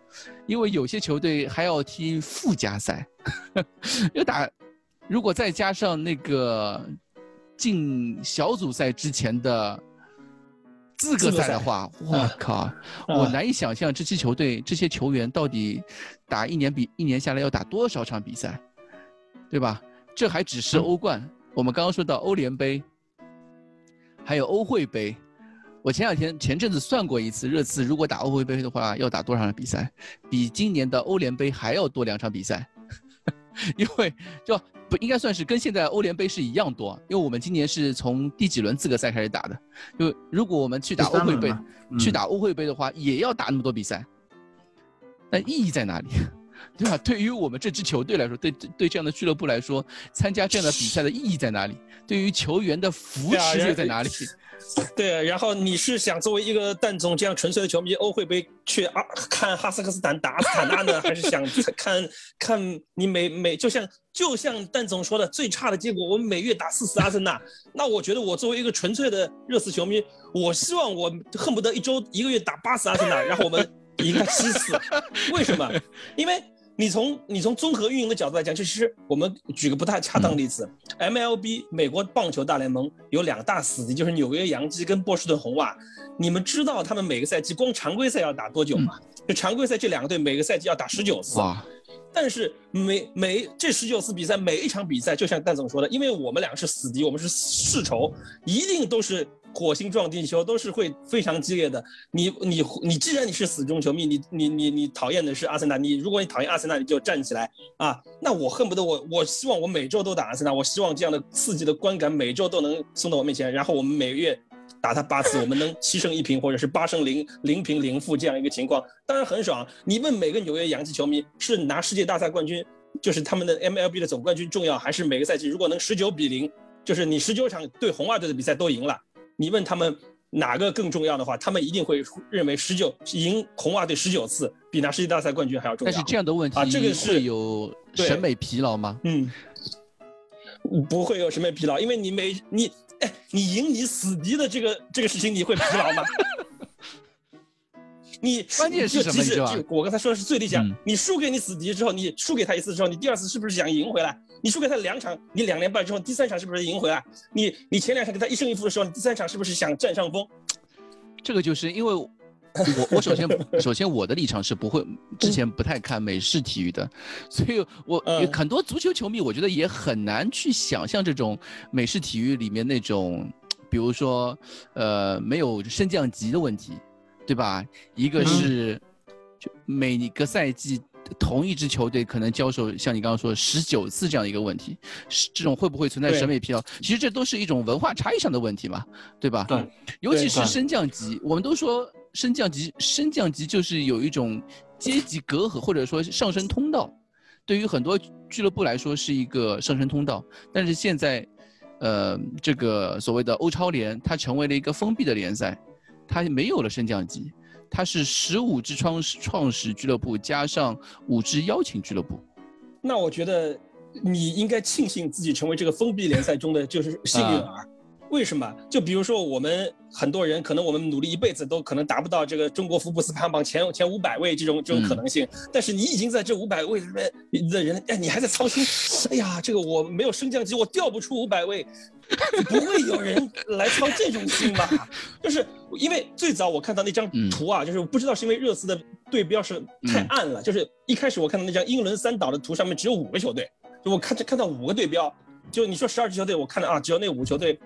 因为有些球队还要踢附加赛，要打，如果再加上那个。进小组赛之前的资格赛的话，我靠，我难以想象这支球队这些球员到底打一年比一年下来要打多少场比赛，对吧？这还只是欧冠，我们刚刚说到欧联杯，还有欧会杯。我前两天前阵子算过一次，热刺如果打欧会杯的话，要打多少场比赛？比今年的欧联杯还要多两场比赛。因为就不应该算是跟现在欧联杯是一样多，因为我们今年是从第几轮资格赛开始打的。就如果我们去打欧会杯，去打欧会杯的话，也要打那么多比赛，那意义在哪里？对吧？对于我们这支球队来说，对对这样的俱乐部来说，参加这样的比赛的意义在哪里？对于球员的扶持又在哪里？对，然后你是想作为一个蛋总这样纯粹的球迷，欧会杯去啊看哈萨克斯坦打阿斯塔纳呢，还是想 看看你每每就像就像蛋总说的，最差的结果我们每月打四次阿森纳，那我觉得我作为一个纯粹的热刺球迷，我希望我恨不得一周一个月打八次阿森纳，然后我们赢他七次，为什么？因为。你从你从综合运营的角度来讲，就其实我们举个不太恰当的例子，MLB 美国棒球大联盟有两大死敌，就是纽约洋基跟波士顿红袜。你们知道他们每个赛季光常规赛要打多久吗？就常规赛这两个队每个赛季要打十九次。但是每每这十九次比赛，每一场比赛，就像蛋总说的，因为我们俩是死敌，我们是世仇，一定都是。火星撞地球都是会非常激烈的。你你你，既然你是死忠球迷，你你你你讨厌的是阿森纳，你如果你讨厌阿森纳，你就站起来啊！那我恨不得我我希望我每周都打阿森纳，我希望这样的刺激的观感每周都能送到我面前，然后我们每个月打他八次，我们能七胜一平或者是八胜零零平零负这样一个情况，当然很爽。你问每个纽约洋基球迷是拿世界大赛冠军，就是他们的 MLB 的总冠军重要，还是每个赛季如果能十九比零，就是你十九场对红袜队的比赛都赢了？你问他们哪个更重要的话，他们一定会认为十九赢红袜队十九次比拿世界大赛冠军还要重要。但是这样的问题啊，这个是有审美疲劳吗？嗯，不会有审美疲劳，因为你每你哎，你赢你死敌的这个这个事情，你会疲劳吗？你关键是什么？就我刚才说的是最理想。你输给你死敌之后，你输给他一次之后，你第二次是不是想赢回来？你输给他两场，你两连败之后，第三场是不是赢回来？你你前两场跟他一胜一负的时候，你第三场是不是想占上风？这个就是因为，我我首先 首先我的立场是不会之前不太看美式体育的，所以我很多足球球迷我觉得也很难去想象这种美式体育里面那种，比如说呃没有升降级的问题，对吧？一个是就每个赛季。同一支球队可能交手，像你刚刚说十九次这样一个问题，是这种会不会存在审美疲劳？其实这都是一种文化差异上的问题嘛，对吧？对，尤其是升降级，我们都说升降级，升降级就是有一种阶级隔阂或者说上升通道。对于很多俱乐部来说是一个上升通道，但是现在，呃，这个所谓的欧超联，它成为了一个封闭的联赛，它没有了升降级，它是十五支创始创始俱乐部加上五支邀请俱乐部。那我觉得你应该庆幸自己成为这个封闭联赛中的就是幸运儿。为什么？就比如说我们很多人，可能我们努力一辈子都可能达不到这个中国福布斯排行榜前前五百位这种这种可能性。但是你已经在这五百位里面的人，哎，你还在操心，哎呀，这个我没有升降机，我调不出五百位，不会有人来操这种心吧？就是因为最早我看到那张图啊，就是不知道是因为热刺的对标是太暗了，就是一开始我看到那张英伦三岛的图上面只有五个球队，就我看看到五个对标，就你说十二支球队，我看到啊，只有那五个球队。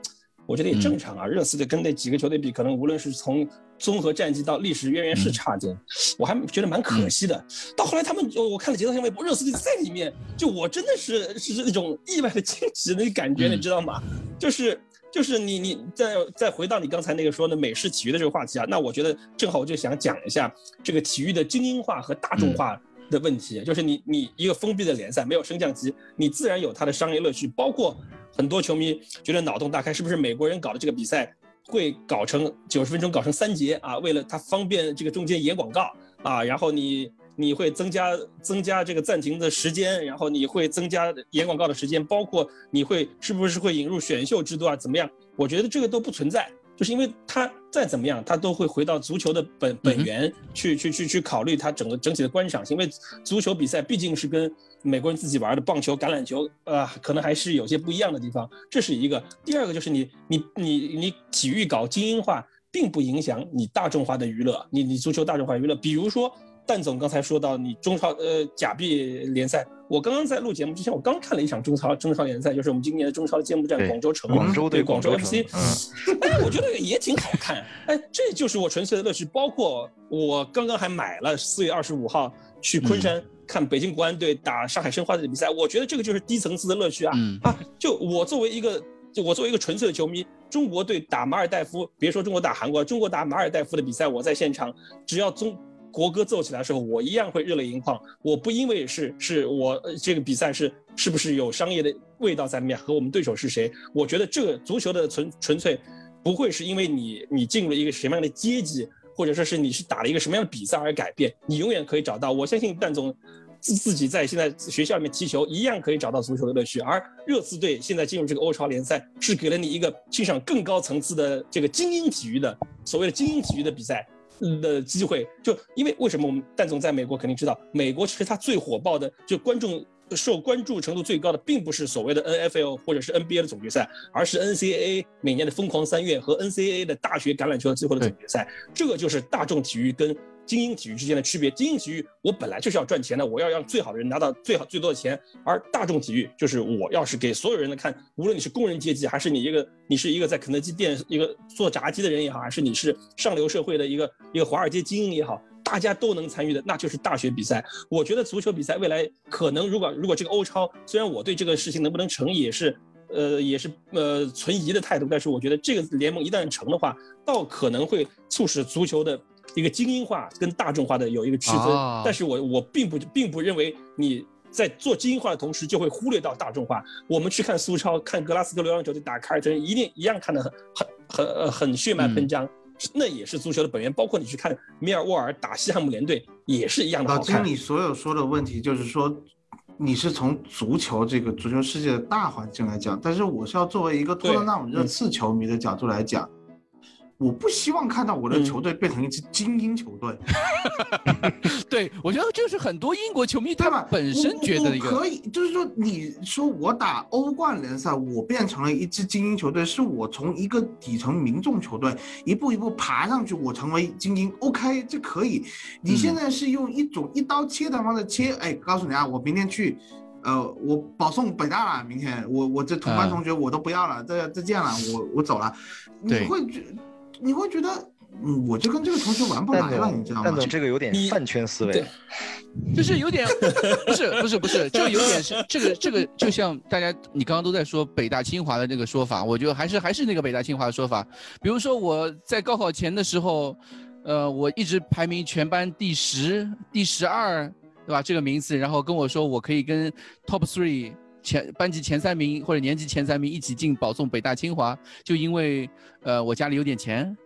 我觉得也正常啊，热刺队跟那几个球队比，可能无论是从综合战绩到历史渊源是差点，我还觉得蛮可惜的。到后来他们，我看了节奏性微博，热刺队在里面，就我真的是是那种意外的惊喜那感觉，你知道吗？就是就是你你再再回到你刚才那个说的美式体育的这个话题啊，那我觉得正好我就想讲一下这个体育的精英化和大众化的问题，就是你你一个封闭的联赛没有升降级，你自然有它的商业乐趣，包括。很多球迷觉得脑洞大开，是不是美国人搞的这个比赛会搞成九十分钟搞成三节啊？为了他方便这个中间演广告啊，然后你你会增加增加这个暂停的时间，然后你会增加演广告的时间，包括你会是不是会引入选秀制度啊？怎么样？我觉得这个都不存在，就是因为他再怎么样，他都会回到足球的本本源去去去去考虑他整个整体的观赏性，因为足球比赛毕竟是跟。美国人自己玩的棒球、橄榄球，呃，可能还是有些不一样的地方。这是一个。第二个就是你、你、你、你体育搞精英化，并不影响你大众化的娱乐。你、你足球大众化娱乐，比如说蛋总刚才说到你中超呃假币联赛，我刚刚在录节目之前，我刚看了一场中超中超联赛，就是我们今年的中超的揭幕战，广州城，广州对广州 FC，哎，我觉得也挺好看。哎，这就是我纯粹的乐趣。包括我刚刚还买了四月二十五号去昆山。看北京国安队打上海申花队的比赛，我觉得这个就是低层次的乐趣啊！啊，就我作为一个，就我作为一个纯粹的球迷，中国队打马尔代夫，别说中国打韩国，中国打马尔代夫的比赛，我在现场，只要中国歌奏起来的时候，我一样会热泪盈眶。我不因为是是我这个比赛是是不是有商业的味道在里面，和我们对手是谁，我觉得这个足球的纯纯粹，不会是因为你你进入了一个什么样的阶级。或者说是你是打了一个什么样的比赛而改变，你永远可以找到。我相信蛋总自自己在现在学校里面踢球一样可以找到足球的乐趣。而热刺队现在进入这个欧超联赛，是给了你一个欣赏更高层次的这个精英体育的所谓的精英体育的比赛的机会。就因为为什么我们蛋总在美国肯定知道，美国其实它最火爆的就观众。受关注程度最高的，并不是所谓的 NFL 或者是 NBA 的总决赛，而是 NCAA 每年的疯狂三月和 NCAA 的大学橄榄球的最后的总决赛。这个就是大众体育跟精英体育之间的区别。精英体育我本来就是要赚钱的，我要让最好的人拿到最好最多的钱，而大众体育就是我要是给所有人的看，无论你是工人阶级，还是你一个你是一个在肯德基店一个做炸鸡的人也好，还是你是上流社会的一个一个华尔街精英也好。大家都能参与的，那就是大学比赛。我觉得足球比赛未来可能，如果如果这个欧超，虽然我对这个事情能不能成也是，呃，也是呃存疑的态度，但是我觉得这个联盟一旦成的话，倒可能会促使足球的一个精英化跟大众化的有一个区分。但是我我并不并不认为你在做精英化的同时就会忽略到大众化。我们去看苏超，看格拉斯哥流浪球队打凯尔特人，一定一样看得很很很很血脉喷张。那也是足球的本源，包括你去看米尔沃尔打西汉姆联队也是一样的好看。你所有说的问题，就是说你是从足球这个足球世界的大环境来讲，但是我是要作为一个托特纳姆热刺球迷的角度来讲。我不希望看到我的球队变成一支精英球队。对，我觉得这是很多英国球迷他们本身觉得一个可以，就是说，你说我打欧冠联赛，我变成了一支精英球队，是我从一个底层民众球队一步一步爬上去，我成为精英。OK，这可以。你现在是用一种一刀切的方式切，哎，告诉你啊，我明天去，呃，我保送北大了，明天我我这同班同学我都不要了，再再见了，我我走了。你会觉。你会觉得，嗯，我就跟这个同学玩不来了，你知道吗？但这个有点饭圈思维，就是有点，不是不是不是，就有点是这个这个，就像大家你刚刚都在说北大清华的那个说法，我觉得还是还是那个北大清华的说法。比如说我在高考前的时候，呃，我一直排名全班第十、第十二，对吧？这个名次，然后跟我说我可以跟 top three 前班级前三名或者年级前三名一起进保送北大清华，就因为呃我家里有点钱，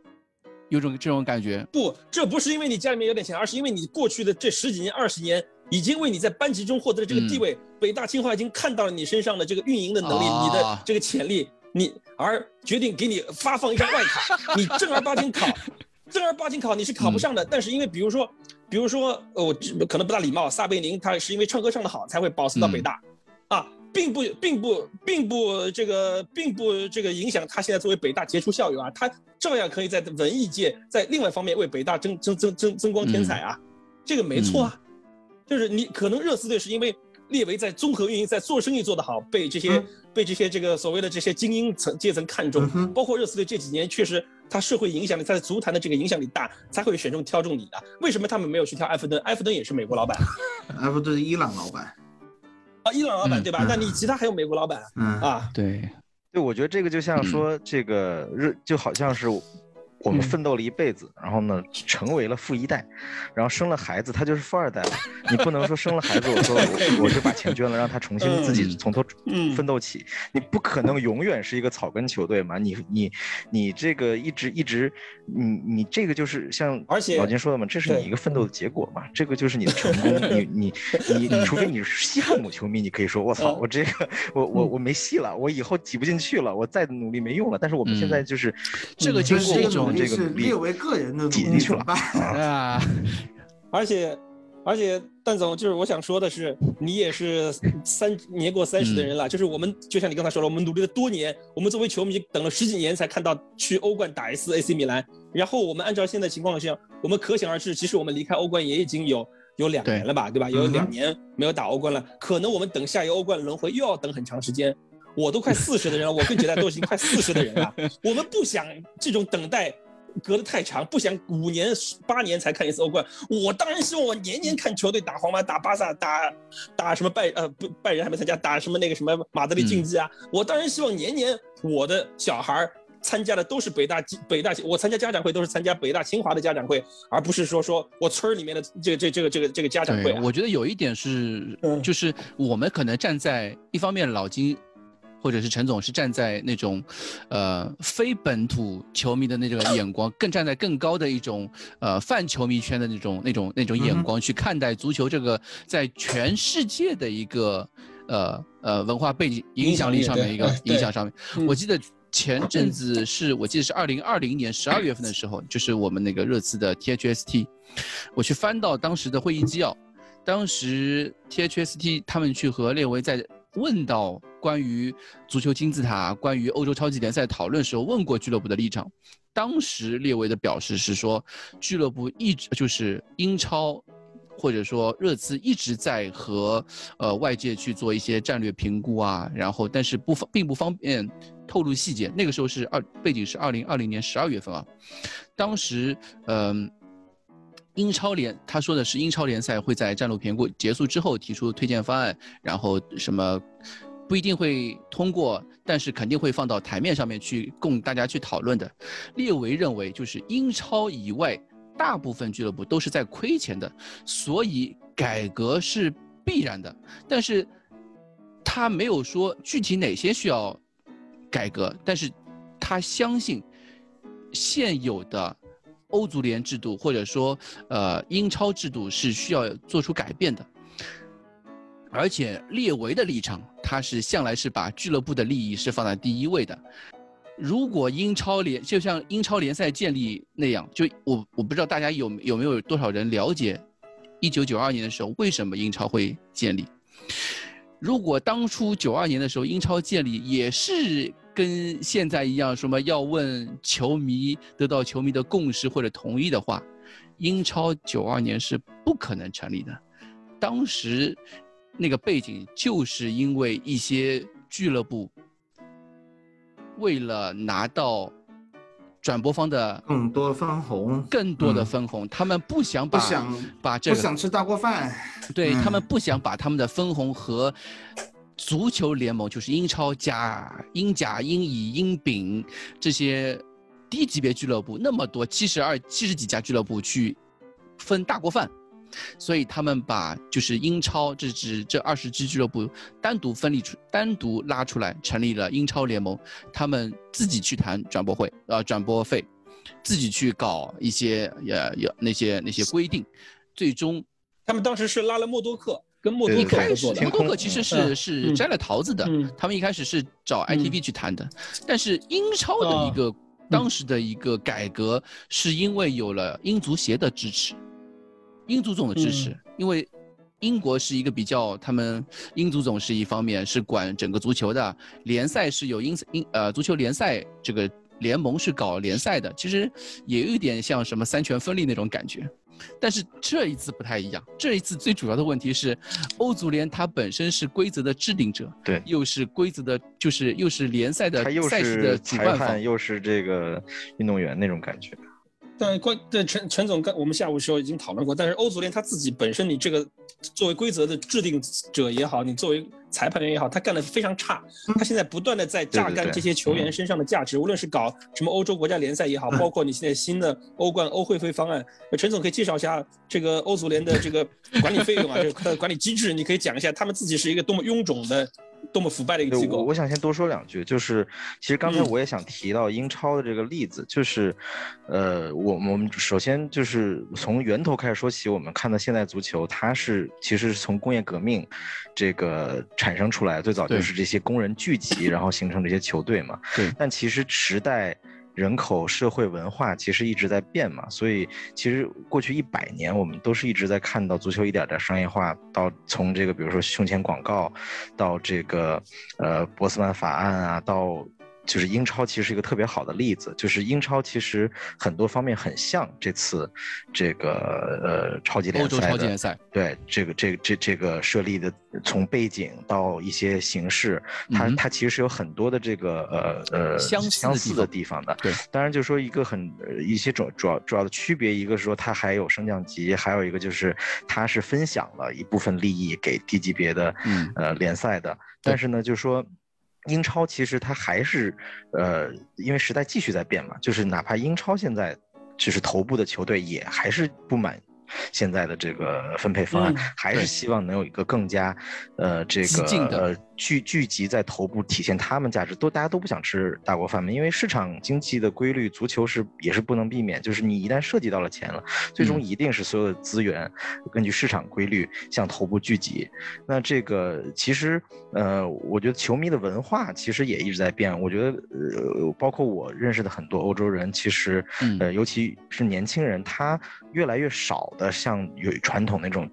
有种这种感觉。不，这不是因为你家里面有点钱，而是因为你过去的这十几年、二十年已经为你在班级中获得的这个地位，北大清华已经看到了你身上的这个运营的能力，你的这个潜力，你而决定给你发放一张外卡，你正儿八经考。正儿八经考你是考不上的，但是因为比如说，比如说，呃，我可能不大礼貌，撒贝宁他是因为唱歌唱得好才会保送到北大，啊，并不，并不，并不这个，并不这个影响他现在作为北大杰出校友啊，他照样可以在文艺界在另外方面为北大争争争争增光添彩啊，这个没错啊，就是你可能热刺队是因为。列维在综合运营，在做生意做得好，被这些被这些这个所谓的这些精英层阶层看中，包括热刺队这几年确实他社会影响力，他在足坛的这个影响力大，才会选中挑中你的。为什么他们没有去挑埃弗顿？埃弗顿也是美国老板，埃弗顿是伊朗老板，啊，伊朗老板对吧？那你其他还有美国老板啊？对，对，我觉得这个就像说这个日，就好像是。我们奋斗了一辈子，然后呢，成为了富一代，然后生了孩子，他就是富二代了。你不能说生了孩子，我说我 我就把钱捐了，让他重新自己从头奋斗起。你不可能永远是一个草根球队嘛？你你你这个一直一直，你你这个就是像而且老金说的嘛，这是你一个奋斗的结果嘛？这个就是你的成功。你你你你，除非你是西汉姆球迷，你可以说我操，我这个我 我我没戏了，我以后挤不进去了，我再努力没用了。但是我们现在就是这个就是一种。是列为个人的努力去办啊，而且而且，蛋总就是我想说的是，你也是三年过三十的人了，就是我们就像你刚才说了，我们努力了多年，我们作为球迷等了十几年才看到去欧冠打一次 AC 米兰，然后我们按照现在情况这样，我们可想而知，其实我们离开欧冠也已经有有两年了吧，对吧？有两年没有打欧冠了，可能我们等下一个欧冠轮回又要等很长时间。我都快四十的人了，我跟杰代都已经快四十的人了，我们不想这种等待。隔得太长，不想五年八年才看一次欧冠。我当然希望我年年看球队打皇马、打巴萨、打打什么拜呃不拜仁还没参加，打什么那个什么马德里竞技啊。我当然希望年年我的小孩参加的都是北大北大，我参加家长会都是参加北大清华的家长会，而不是说说我村里面的这个这这个这个这个家长会。我觉得有一点是，就是我们可能站在一方面老金。或者是陈总是站在那种，呃，非本土球迷的那个眼光，更站在更高的一种，呃，泛球迷圈的那种、那种、那种眼光去看待足球这个在全世界的一个，呃呃文化背景影响力上面一个影响上面。我记得前阵子是我记得是二零二零年十二月份的时候，就是我们那个热刺的 THST，我去翻到当时的会议纪要，当时 THST 他们去和列维在。问到关于足球金字塔、关于欧洲超级联赛讨论时候，问过俱乐部的立场。当时列维的表示是说，俱乐部一直就是英超，或者说热刺一直在和呃外界去做一些战略评估啊，然后但是不方并不方便透露细节。那个时候是二背景是二零二零年十二月份啊，当时嗯。英超联，他说的是英超联赛会在战路评估结束之后提出推荐方案，然后什么不一定会通过，但是肯定会放到台面上面去供大家去讨论的。列维认为，就是英超以外大部分俱乐部都是在亏钱的，所以改革是必然的。但是他没有说具体哪些需要改革，但是他相信现有的。欧足联制度或者说，呃，英超制度是需要做出改变的，而且列维的立场，他是向来是把俱乐部的利益是放在第一位的。如果英超联就像英超联赛建立那样，就我我不知道大家有有没有多少人了解，一九九二年的时候为什么英超会建立？如果当初九二年的时候英超建立也是。跟现在一样，什么要问球迷得到球迷的共识或者同意的话，英超九二年是不可能成立的。当时那个背景就是因为一些俱乐部为了拿到转播方的更多分红，更多的分红，他们不想把把这个不想吃大锅饭，对他们不想把他们的分红和。足球联盟就是英超加英甲、英乙、英丙这些低级别俱乐部，那么多七十二、七十几家俱乐部去分大锅饭，所以他们把就是英超这支这二十支俱乐部单独分离出，单独拉出来成立了英超联盟，他们自己去谈转播会，呃，转播费，自己去搞一些呃有那些那些规定，最终他们当时是拉了默多克。跟默多克合作的，默多克其实是是摘了桃子的。他们一开始是找 ITV 去谈的，但是英超的一个当时的一个改革，是因为有了英足协的支持，英足总的支持。因为英国是一个比较，他们英足总是一方面是管整个足球的，联赛是有英英呃足球联赛这个联盟是搞联赛的，其实也有一点像什么三权分立那种感觉。但是这一次不太一样，这一次最主要的问题是，欧足联它本身是规则的制定者，对，又是规则的，就是又是联赛的赛事的主办方，又是这个运动员那种感觉。但关对陈陈总，刚我们下午时候已经讨论过，但是欧足联他自己本身，你这个作为规则的制定者也好，你作为裁判员也好，他干的非常差。他现在不断的在榨干这些球员身上的价值，无论是搞什么欧洲国家联赛也好，包括你现在新的欧冠、欧会费方案。陈总可以介绍一下这个欧足联的这个管理费用啊，这 个管理机制，你可以讲一下他们自己是一个多么臃肿的。多么腐败的一个机构！我想先多说两句，就是其实刚才我也想提到英超的这个例子，就是，呃，我我们首先就是从源头开始说起，我们看到现代足球，它是其实是从工业革命这个产生出来，最早就是这些工人聚集，然后形成这些球队嘛。对。但其实时代。人口、社会、文化其实一直在变嘛，所以其实过去一百年，我们都是一直在看到足球一点点商业化，到从这个比如说胸前广告，到这个呃波斯曼法案啊，到。就是英超其实是一个特别好的例子，就是英超其实很多方面很像这次这个呃超级联赛欧洲超级联赛对这个这个这这个设立的从背景到一些形式，它它其实是有很多的这个呃呃相相似的地方的。对，当然就是说一个很一些主主要主要的区别，一个是说它还有升降级，还有一个就是它是分享了一部分利益给低级别的呃联赛的，但是呢就是说。英超其实它还是，呃，因为时代继续在变嘛，就是哪怕英超现在就是头部的球队也还是不满。现在的这个分配方案还是希望能有一个更加，呃，这个呃聚聚集在头部体现他们价值，都大家都不想吃大锅饭嘛，因为市场经济的规律，足球是也是不能避免，就是你一旦涉及到了钱了，最终一定是所有的资源根据市场规律向头部聚集。那这个其实，呃，我觉得球迷的文化其实也一直在变。我觉得，呃，包括我认识的很多欧洲人，其实，呃，尤其是年轻人，他越来越少。的像有传统那种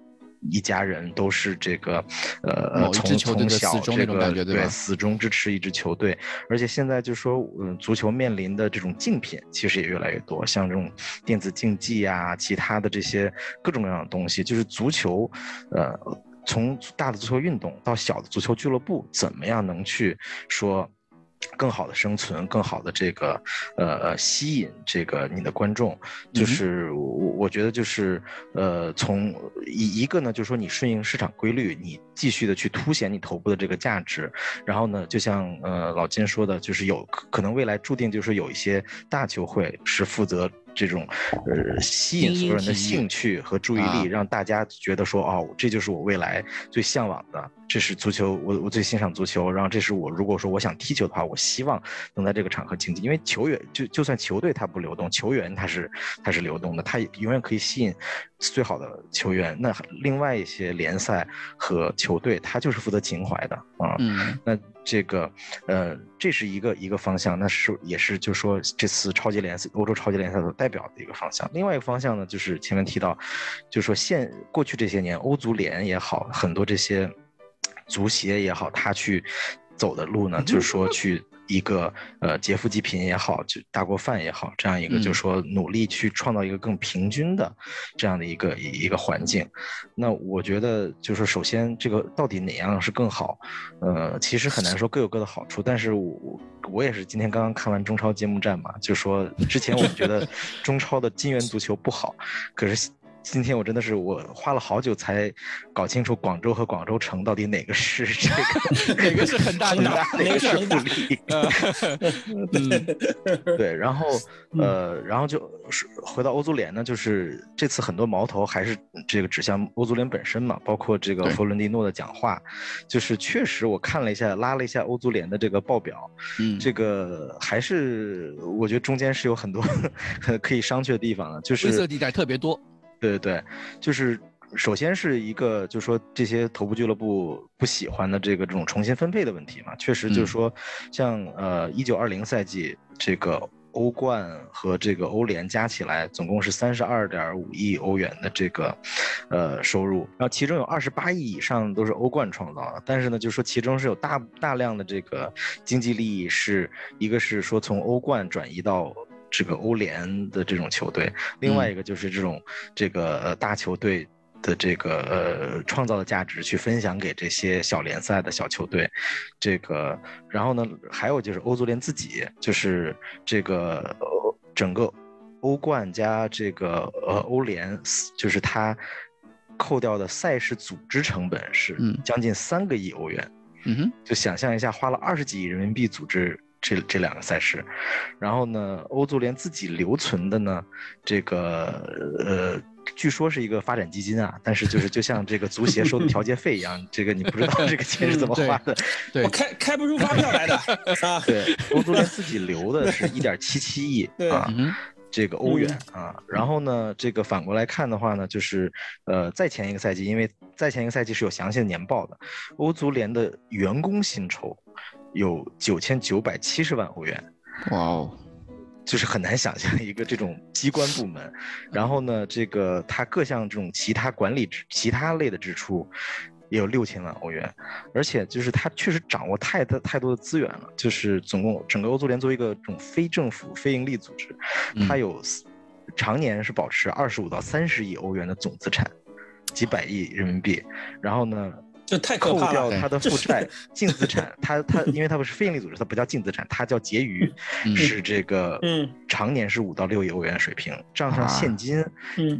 一家人都是这个，呃，从从小这个对死忠支持一支球队，而且现在就说，嗯，足球面临的这种竞品其实也越来越多，像这种电子竞技啊，其他的这些各种各样的东西，就是足球，呃，从大的足球运动到小的足球俱乐部，怎么样能去说？更好的生存，更好的这个，呃，吸引这个你的观众，就是我我觉得就是，呃，从一一个呢，就是说你顺应市场规律，你继续的去凸显你头部的这个价值，然后呢，就像呃老金说的，就是有可能未来注定就是有一些大球会是负责。这种，呃，吸引所有人的兴趣和注意力，让大家觉得说，哦，这就是我未来最向往的，这是足球，我我最欣赏足球，然后这是我如果说我想踢球的话，我希望能在这个场合竞技，因为球员就就算球队它不流动，球员他是他是流动的，他永远可以吸引最好的球员。那另外一些联赛和球队，他就是负责情怀的啊，那。这个，呃，这是一个一个方向，那是也是就说这次超级联赛，欧洲超级联赛所代表的一个方向。另外一个方向呢，就是前面提到，就说现过去这些年，欧足联也好，很多这些足协也好，他去走的路呢，就是说去。一个呃劫富济贫也好，就大锅饭也好，这样一个就是说努力去创造一个更平均的这样的一个一个环境。那我觉得就是首先这个到底哪样是更好？呃，其实很难说，各有各的好处。但是我我也是今天刚刚看完中超揭幕战嘛，就说之前我们觉得中超的金元足球不好，可是。今天我真的是我花了好久才搞清楚广州和广州城到底哪个是这个 哪个是恒大，哪个是富力。对，然后呃，然后就是回到欧足联呢，就是这次很多矛头还是这个指向欧足联本身嘛，包括这个弗伦蒂诺的讲话，就是确实我看了一下，拉了一下欧足联的这个报表，嗯，这个还是我觉得中间是有很多可以商榷的地方的，就是灰色地带特别多。对对对，就是首先是一个，就是说这些头部俱乐部不喜欢的这个这种重新分配的问题嘛，确实就是说，像呃一九二零赛季这个欧冠和这个欧联加起来总共是三十二点五亿欧元的这个呃收入，然后其中有二十八亿以上都是欧冠创造的，但是呢，就是说其中是有大大量的这个经济利益是一个是说从欧冠转移到。这个欧联的这种球队，另外一个就是这种这个大球队的这个呃创造的价值去分享给这些小联赛的小球队，这个然后呢，还有就是欧足联自己，就是这个整个欧冠加这个呃欧联，就是它扣掉的赛事组织成本是将近三个亿欧元，嗯哼，就想象一下，花了二十几亿人民币组织。这这两个赛事，然后呢，欧足联自己留存的呢，这个呃，据说是一个发展基金啊，但是就是就像这个足协收的调节费一样，这个你不知道 这个钱是怎么花的，对，我开开不出发票来的 啊。对，欧足联自己留的是一点七七亿啊，这个欧元啊。然后呢，这个反过来看的话呢，就是呃，在前一个赛季，因为在前一个赛季是有详细的年报的，欧足联的员工薪酬。有九千九百七十万欧元，哇哦，就是很难想象一个这种机关部门，然后呢，这个它各项这种其他管理其他类的支出也有六千万欧元，而且就是它确实掌握太多太多的资源了，就是总共整个欧足联作为一个这种非政府非盈利组织，它有常年是保持二十五到三十亿欧元的总资产，几百亿人民币，然后呢。就太可怕了。扣掉他的负债、净资产，他他，因为他不是非营利组织，他不叫净资产，他叫结余，是这个，嗯，常年是五到六亿欧元水平，账上现金，嗯，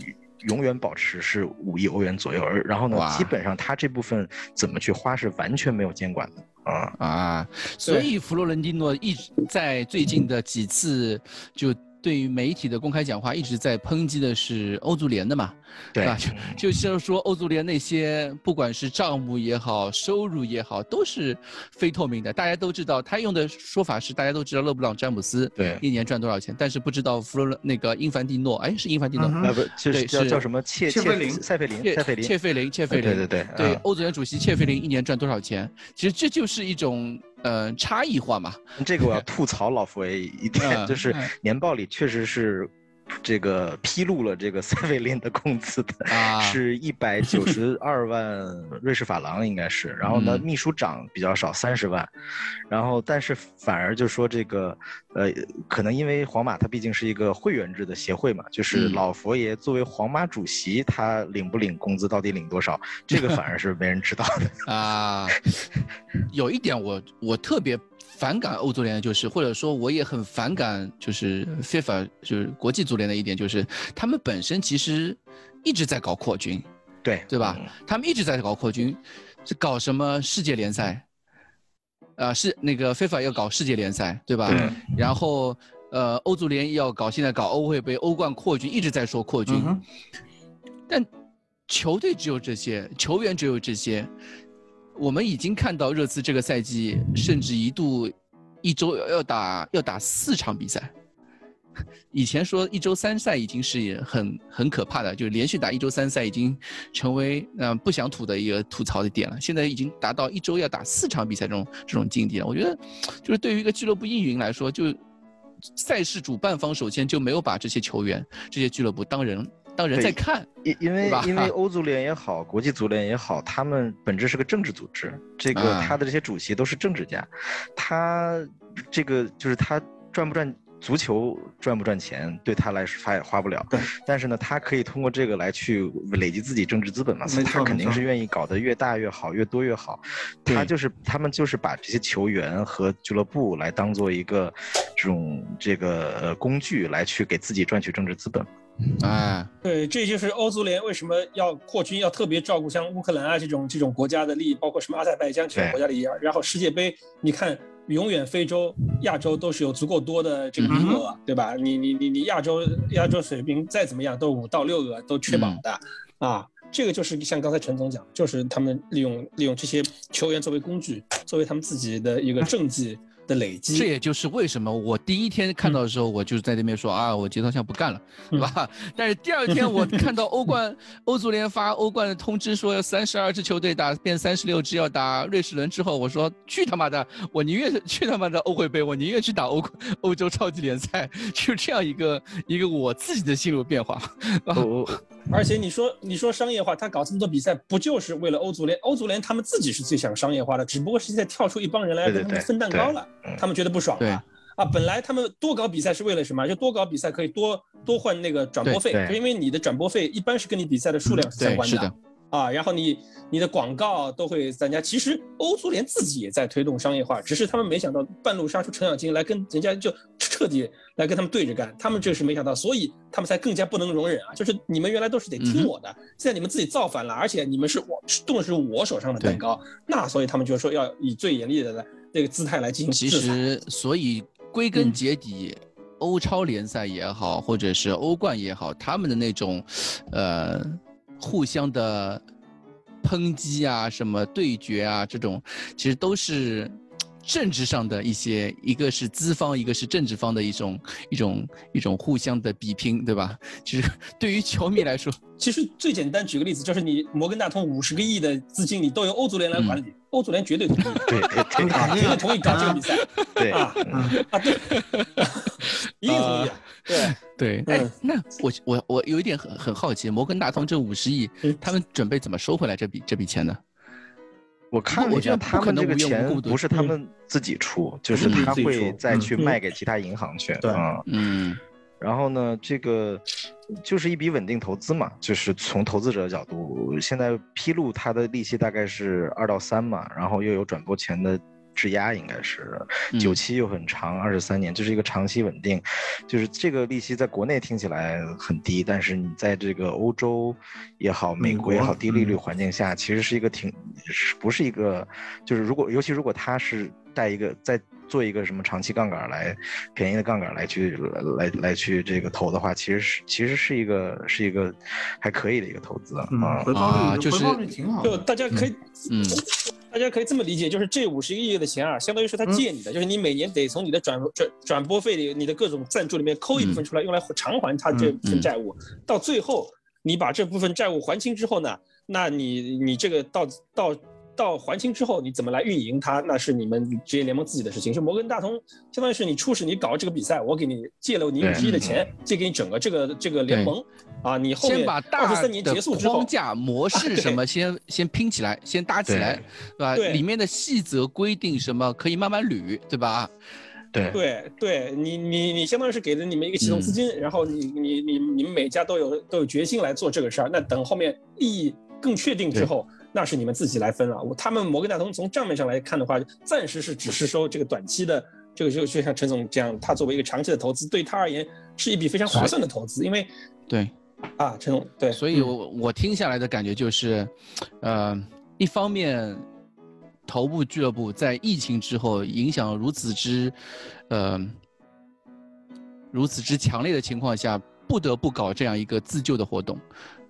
永远保持是五亿欧元左右，而然后呢，基本上他这部分怎么去花是完全没有监管的啊。啊，所以弗洛伦蒂诺一直在最近的几次就。对于媒体的公开讲话，一直在抨击的是欧足联的嘛，对吧？就就像说欧足联那些，不管是账目也好，收入也好，都是非透明的。大家都知道，他用的说法是，大家都知道勒布朗詹姆斯对一年赚多少钱，但是不知道弗洛那个英凡蒂诺，哎，是英凡蒂诺啊？不，对，叫叫什么切切费林塞费林塞费林切菲林切费林，对对对对，欧足联主席切菲林一年赚多少钱？其实这就是一种。呃，差异化嘛，这个我要吐槽老佛爷一点，就是年报里确实是。这个披露了这个塞维林的工资的，是一百九十二万瑞士法郎，应该是。然后呢，秘书长比较少，三十万。然后，但是反而就说这个，呃，可能因为皇马它毕竟是一个会员制的协会嘛，就是老佛爷作为皇马主席，他领不领工资，到底领多少，这个反而是没人知道的 啊。有一点我我特别。反感欧足联就是，或者说我也很反感，就是 FIFA 就是国际足联的一点就是，他们本身其实一直在搞扩军，对对吧？他们一直在搞扩军，是搞什么世界联赛，啊是那个 FIFA 要搞世界联赛，对吧？然后呃欧足联要搞现在搞欧会杯、欧冠扩军，一直在说扩军，但球队只有这些，球员只有这些。我们已经看到热刺这个赛季，甚至一度一周要打要打四场比赛。以前说一周三赛已经是很很可怕的，就连续打一周三赛已经成为嗯不想吐的一个吐槽的点了。现在已经达到一周要打四场比赛这种这种境地了。我觉得，就是对于一个俱乐部运营来说，就赛事主办方首先就没有把这些球员、这些俱乐部当人。当人在看，因因为因为 欧足联也好，国际足联也好，他们本质是个政治组织，这个他的这些主席都是政治家，他这个就是他赚不赚足球赚不赚钱，对他来说他也花不了，但是呢，他可以通过这个来去累积自己政治资本嘛，所以他肯定是愿意搞得越大越好，越多越好，他就是他们就是把这些球员和俱乐部来当做一个。这种这个呃工具来去给自己赚取政治资本。哎，对，这就是欧足联为什么要扩军，要特别照顾像乌克兰啊这种这种国家的利益，包括什么阿塞拜疆这种国家的利益。然后世界杯，你看，永远非洲、亚洲都是有足够多的这个名额，对吧？你你你你亚洲亚洲水平再怎么样，都五到六个都确保的啊。这个就是像刚才陈总讲，就是他们利用利用这些球员作为工具，作为他们自己的一个政绩。的累积，这也就是为什么我第一天看到的时候，我就在那边说啊，我节操项不干了，对吧？但是第二天我看到欧冠、欧足联发欧冠的通知，说三十二支球队打变三十六支要打瑞士轮之后，我说去他妈的，我宁愿去他妈的欧会杯，我宁愿去打欧欧洲超级联赛，就这样一个一个我自己的心路变化。而且你说你说商业化，他搞这么多比赛，不就是为了欧足联？欧足联他们自己是最想商业化的，只不过是现在跳出一帮人来跟他们分蛋糕了，他们觉得不爽了。啊，本来他们多搞比赛是为了什么？就多搞比赛可以多多换那个转播费，就因为你的转播费一般是跟你比赛的数量是相关的。啊，然后你你的广告都会增加。其实欧足联自己也在推动商业化，只是他们没想到半路杀出程咬金来跟人家就彻底来跟他们对着干。他们这是没想到，所以他们才更加不能容忍啊！就是你们原来都是得听我的，现在你们自己造反了，而且你们是我动的是我手上的蛋糕，那所以他们就说要以最严厉的那个姿态来进行其实，所以归根结底，欧超联赛也好，或者是欧冠也好，他们的那种，呃。互相的抨击啊，什么对决啊，这种其实都是政治上的一些，一个是资方，一个是政治方的一种一种一种互相的比拼，对吧？其实对于球迷来说，其实最简单，举个例子，就是你摩根大通五十个亿的资金，你都由欧足联来管理，欧足联绝对同意，对对对，绝对同意搞这个比赛，对。啊啊对，一定同意。对。对，哎，那我我我有一点很很好奇，摩根大通这五十亿，他们准备怎么收回来这笔这笔钱呢？我看了一下，他们这个钱不是他们自己出，就是他会再去卖给其他银行去。对，嗯，然后呢，这个就是一笔稳定投资嘛，就是从投资者的角度，现在披露它的利息大概是二到三嘛，然后又有转播权的。质押应该是久期又很长，二十三年，就是一个长期稳定。就是这个利息在国内听起来很低，但是你在这个欧洲也好，美国也好，低利率环境下，其实是一个挺，不是一个，就是如果尤其如果他是带一个在做一个什么长期杠杆来便宜的杠杆来去来来去这个投的话，其实是其实是一个是一个还可以的一个投资啊，回报率就是挺好，就大家可以嗯。大家可以这么理解，就是这五十个亿的钱啊，相当于是他借你的，就是你每年得从你的转转转播费里、你的各种赞助里面抠一部分出来，用来偿还他这份债务。到最后，你把这部分债务还清之后呢，那你你这个到到。到还清之后，你怎么来运营它？那是你们职业联盟自己的事情。是摩根大通，相当于是你初始你搞这个比赛，我给你借了你五十亿的钱，借给你整个这个这个联盟啊。你后面二十三年结束之后，框架模式什么先先拼起来，先搭起来，对吧？里面的细则规定什么可以慢慢捋，对吧？对对对，你你你相当于是给了你们一个启动资金，然后你你你你们每家都有都有决心来做这个事儿。那等后面利益更确定之后。那是你们自己来分了。我他们摩根大通从账面上来看的话，暂时是只是收这个短期的，这个就就像陈总这样，他作为一个长期的投资，对他而言是一笔非常划算的投资。因为，对，啊，陈总，对，所以我我听下来的感觉就是，呃，一方面，头部俱乐部在疫情之后影响如此之，呃，如此之强烈的情况下，不得不搞这样一个自救的活动。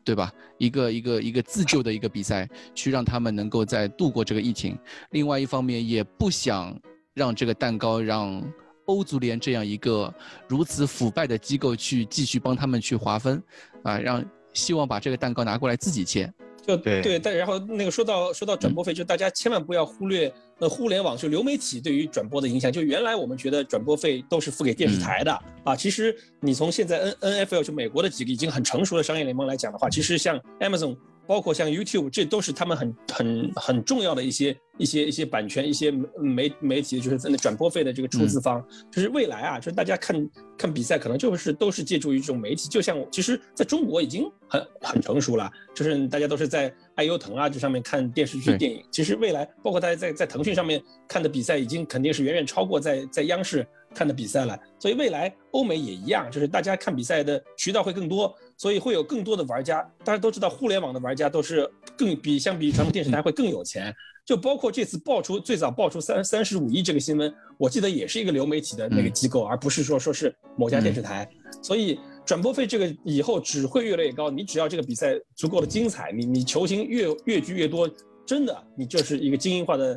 对吧？一个一个一个自救的一个比赛，去让他们能够在度过这个疫情。另外一方面，也不想让这个蛋糕让欧足联这样一个如此腐败的机构去继续帮他们去划分，啊，让希望把这个蛋糕拿过来自己切。就对，但然后那个说到说到转播费，就大家千万不要忽略。呃，互联网就流媒体对于转播的影响，就原来我们觉得转播费都是付给电视台的啊。其实你从现在 N N F L 就美国的几个已经很成熟的商业联盟来讲的话，其实像 Amazon，包括像 YouTube，这都是他们很很很重要的一些一些一些版权、一些媒媒体，就是在那转播费的这个出资方。就是未来啊，就是大家看看比赛，可能就是都是借助于这种媒体。就像其实在中国已经很很成熟了，就是大家都是在爱优腾啊这上面看电视剧、电影。其实未来包括大家在在腾讯。上面看的比赛已经肯定是远远超过在在央视看的比赛了。所以未来欧美也一样，就是大家看比赛的渠道会更多，所以会有更多的玩家。大家都知道，互联网的玩家都是更比相比传统电视台会更有钱。就包括这次爆出最早爆出三三十五亿这个新闻，我记得也是一个流媒体的那个机构，而不是说说是某家电视台。所以转播费这个以后只会越来越高。你只要这个比赛足够的精彩，你你球星越越聚越多，真的你就是一个精英化的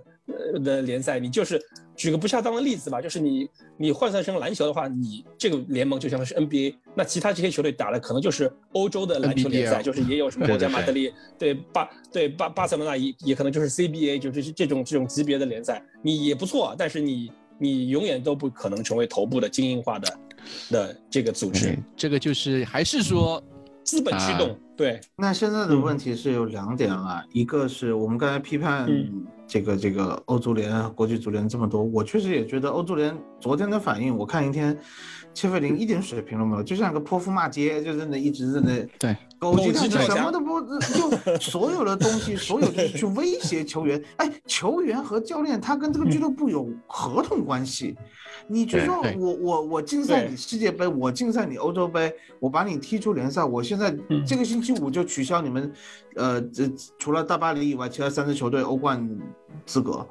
呃的联赛。你就是举个不恰当的例子吧，就是你你换算成篮球的话，你这个联盟就像是 NBA，那其他这些球队打的可能就是欧洲的篮球联赛，就是也有什么国家马德里对巴对巴巴塞罗那也也可能就是 CBA，就是这种这种级别的联赛，你也不错，但是你你永远都不可能成为头部的精英化的。的这个组织，这个就是还是说资本驱动。对，那现在的问题是有两点了，一个是我们刚才批判这个这个欧足联、国际足联这么多，我确实也觉得欧足联昨天的反应，我看一天。切菲林一点水平都没有，就像个泼妇骂街，就在那一直在那对狗急跳墙，什么都不就 所有的东西，所有就是去威胁球员。哎，球员和教练他跟这个俱乐部有合同关系，你就说我我我竞赛你世界杯，我竞赛你欧洲杯，我把你踢出联赛，我现在这个星期五就取消你们，呃，这除了大巴黎以外，其他三支球队欧冠资格。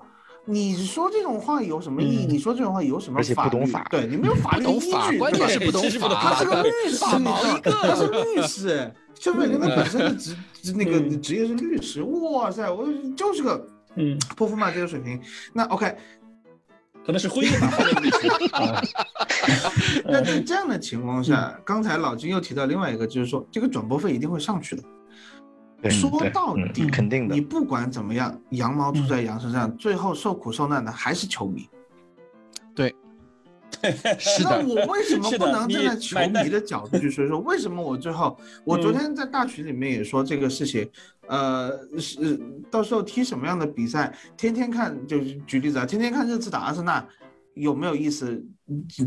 你说这种话有什么意义？你说这种话有什么法律？对你没 有法律依据，关键是不懂法。他 是个律师，他是律师。肖伟林他本身的 职那个职业是律师。哇塞，我就是个嗯泼妇骂街的水平。那 OK，可能是婚姻法的律师。那在这样的情况下，刚才老金又提到另外一个，就是说这个转播费一定会上去的。说到底，肯定的。你不管怎么样，羊毛出在羊身上，最后受苦受难的还是球迷。对，是的。那我为什么不能站在球迷的角度去说说？为什么我最后，我昨天在大群里面也说这个事情，呃，是到时候踢什么样的比赛，天天看，就举例子啊，天天看热刺打阿森纳有没有意思？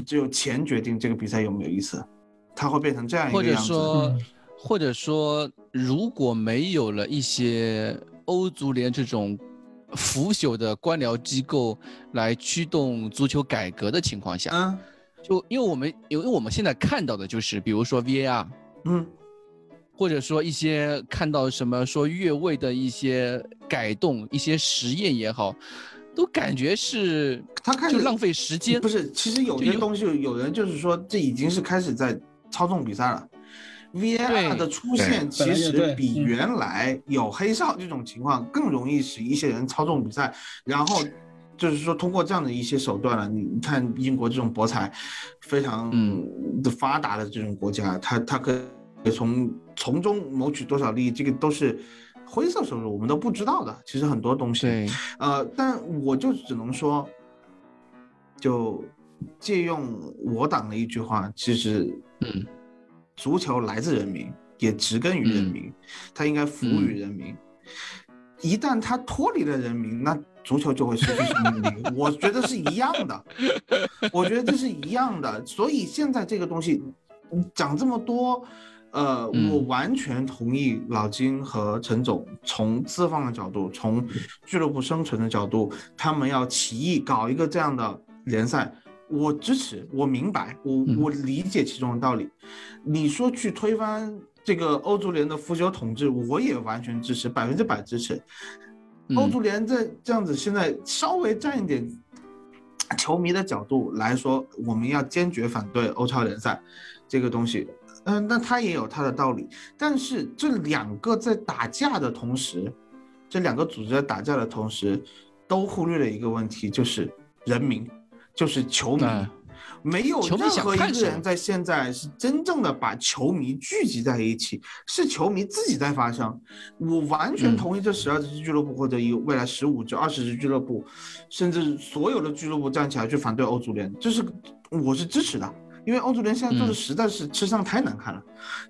只有钱决定这个比赛有没有意思，它会变成这样一个样子。或者说，或者说。如果没有了一些欧足联这种腐朽的官僚机构来驱动足球改革的情况下，嗯，就因为我们因为我们现在看到的就是，比如说 VAR，嗯，或者说一些看到什么说越位的一些改动、一些实验也好，都感觉是他开始浪费时间。不是，其实有些东西，有人就是说这已经是开始在操纵比赛了。VAR 的出现其实比原来有黑哨这种情况更容易使一些人操纵比赛，然后就是说通过这样的一些手段了。你看英国这种博彩非常的发达的这种国家，他他可以从从中谋取多少利益，这个都是灰色收入，我们都不知道的。其实很多东西，呃，但我就只能说，就借用我党的一句话，其实，嗯。足球来自人民，也植根于人民，它应该服务于人民。一旦它脱离了人民，那足球就会失去生命力。我觉得是一样的，我觉得这是一样的。所以现在这个东西讲这么多，呃，我完全同意老金和陈总从资方的角度，从俱乐部生存的角度，他们要起义搞一个这样的联赛。我支持，我明白，我我理解其中的道理。你说去推翻这个欧足联的腐朽统治，我也完全支持，百分之百支持。欧足联这这样子，现在稍微站一点球迷的角度来说，我们要坚决反对欧超联赛这个东西。嗯，那他也有他的道理。但是这两个在打架的同时，这两个组织在打架的同时，都忽略了一个问题，就是人民。就是球迷，没有任何一个人在现在是真正的把球迷聚集在一起，是球迷自己在发声。我完全同意这十二支俱乐部或者有未来十五至二十支俱乐部，甚至所有的俱乐部站起来去反对欧足联，这是我是支持的，因为欧足联现在做的实在是吃相太难看了。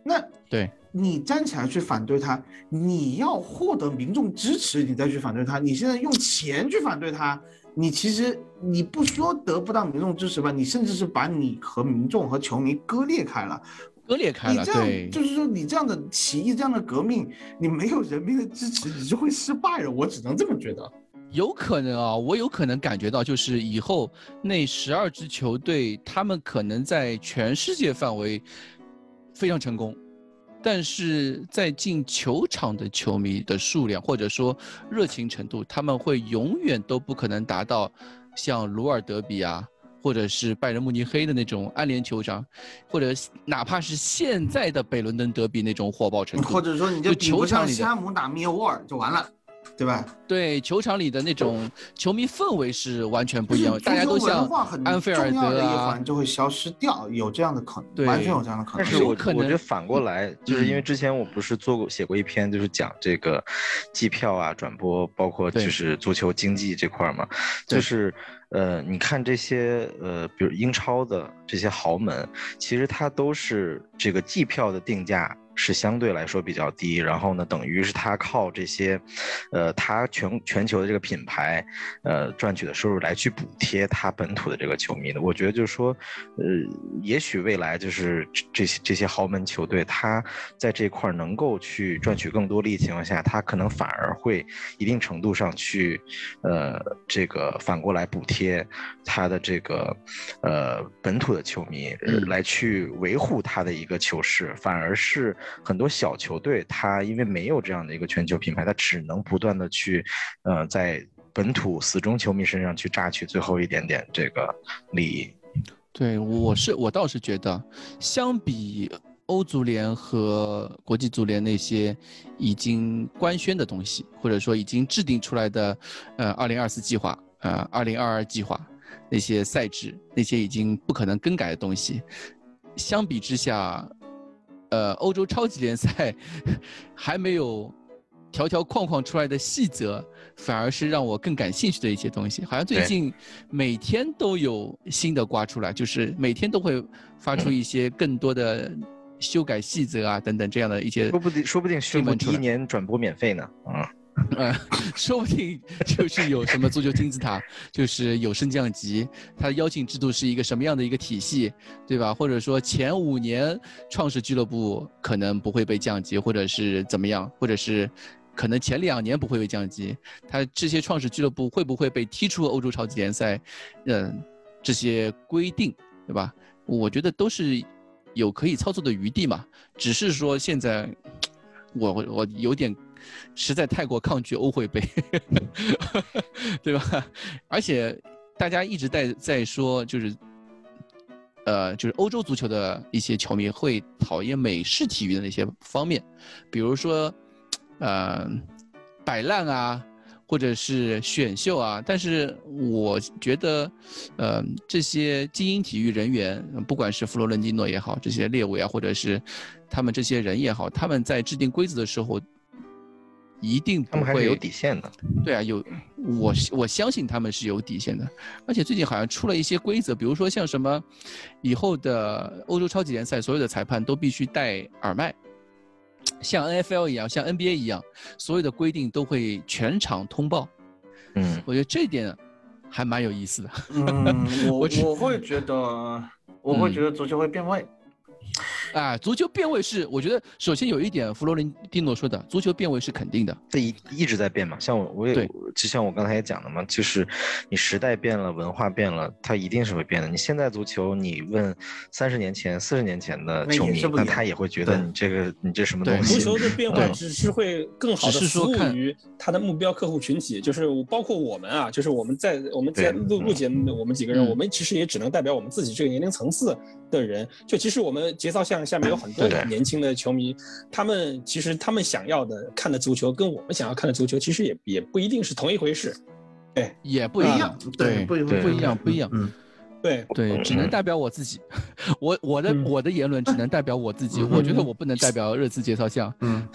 那对你站起来去反对他，你要获得民众支持，你再去反对他。你现在用钱去反对他。你其实你不说得不到民众支持吧，你甚至是把你和民众和球迷割裂开了，割裂开了。你这样就是说，你这样的起义，这样的革命，你没有人民的支持，你就会失败了。我只能这么觉得。有可能啊，我有可能感觉到，就是以后那十二支球队，他们可能在全世界范围非常成功，但是在进球场的球迷的数量或者说热情程度，他们会永远都不可能达到像鲁尔德比啊，或者是拜仁慕尼黑的那种安联球场，或者哪怕是现在的北伦敦德比那种火爆程度，或者说你就球场里西汉姆打密尔沃尔就完了。对吧？对，球场里的那种球迷氛围是完全不一样，大家都像安菲尔德啊，就会消失掉，有这样的可能，完全有这样的可能。但是我我觉得反过来，就是因为之前我不是做过写过一篇，就是讲这个机票啊、转播，包括就是足球经济这块嘛，就是呃，你看这些呃，比如英超的这些豪门，其实它都是这个季票的定价。是相对来说比较低，然后呢，等于是他靠这些，呃，他全全球的这个品牌，呃，赚取的收入来去补贴他本土的这个球迷的。我觉得就是说，呃，也许未来就是这些这些豪门球队，他在这块能够去赚取更多利益情况下，他可能反而会一定程度上去，呃，这个反过来补贴他的这个，呃，本土的球迷，来去维护他的一个球市，反而是。很多小球队，他因为没有这样的一个全球品牌，他只能不断的去，呃，在本土死忠球迷身上去榨取最后一点点这个利益。对，我是我倒是觉得，相比欧足联和国际足联那些已经官宣的东西，或者说已经制定出来的，呃，二零二四计划，呃，二零二二计划那些赛制，那些已经不可能更改的东西，相比之下。呃，欧洲超级联赛还没有条条框框出来的细则，反而是让我更感兴趣的一些东西。好像最近每天都有新的刮出来，就是每天都会发出一些更多的修改细则啊等等这样的一些。说不定，说不定宣布第一年转播免费呢。啊。呃，说不定就是有什么足球金字塔，就是有升降级，它的邀请制度是一个什么样的一个体系，对吧？或者说前五年创始俱乐部可能不会被降级，或者是怎么样，或者是可能前两年不会被降级，它这些创始俱乐部会不会被踢出欧洲超级联赛？嗯，这些规定，对吧？我觉得都是有可以操作的余地嘛，只是说现在我我有点。实在太过抗拒欧会杯，对吧？而且大家一直在在说，就是，呃，就是欧洲足球的一些球迷会讨厌美式体育的那些方面，比如说，呃，摆烂啊，或者是选秀啊。但是我觉得，呃，这些精英体育人员，不管是弗洛伦蒂诺也好，这些列维啊，或者是他们这些人也好，他们在制定规则的时候。一定不会有底线的，对啊，有我我相信他们是有底线的，而且最近好像出了一些规则，比如说像什么，以后的欧洲超级联赛所有的裁判都必须戴耳麦，像 N F L 一样，像 N B A 一样，所有的规定都会全场通报。嗯，我觉得这一点还蛮有意思的。嗯，我我会觉得，我会觉得足球会变味。啊，足球变味是，我觉得首先有一点，弗洛伦蒂诺说的，足球变味是肯定的，这一一直在变嘛。像我，我也就像我刚才也讲的嘛，就是你时代变了，文化变了，它一定是会变的。你现在足球，你问三十年前、四十年前的球迷，那他也会觉得你这个你这什么东西？足球的变化只是会更好的服务于他的目标客户群体，就是包括我们啊，就是我们在我们在录录节目，我们几个人，我们其实也只能代表我们自己这个年龄层次的人。就其实我们节操像。下面有很多年轻的球迷，他们其实他们想要的看的足球，跟我们想要看的足球，其实也也不一定是同一回事，对，也不一样，对，不不一样，不一样，嗯。对对，只能代表我自己，我我的我的言论只能代表我自己，我觉得我不能代表热刺介绍项。嗯，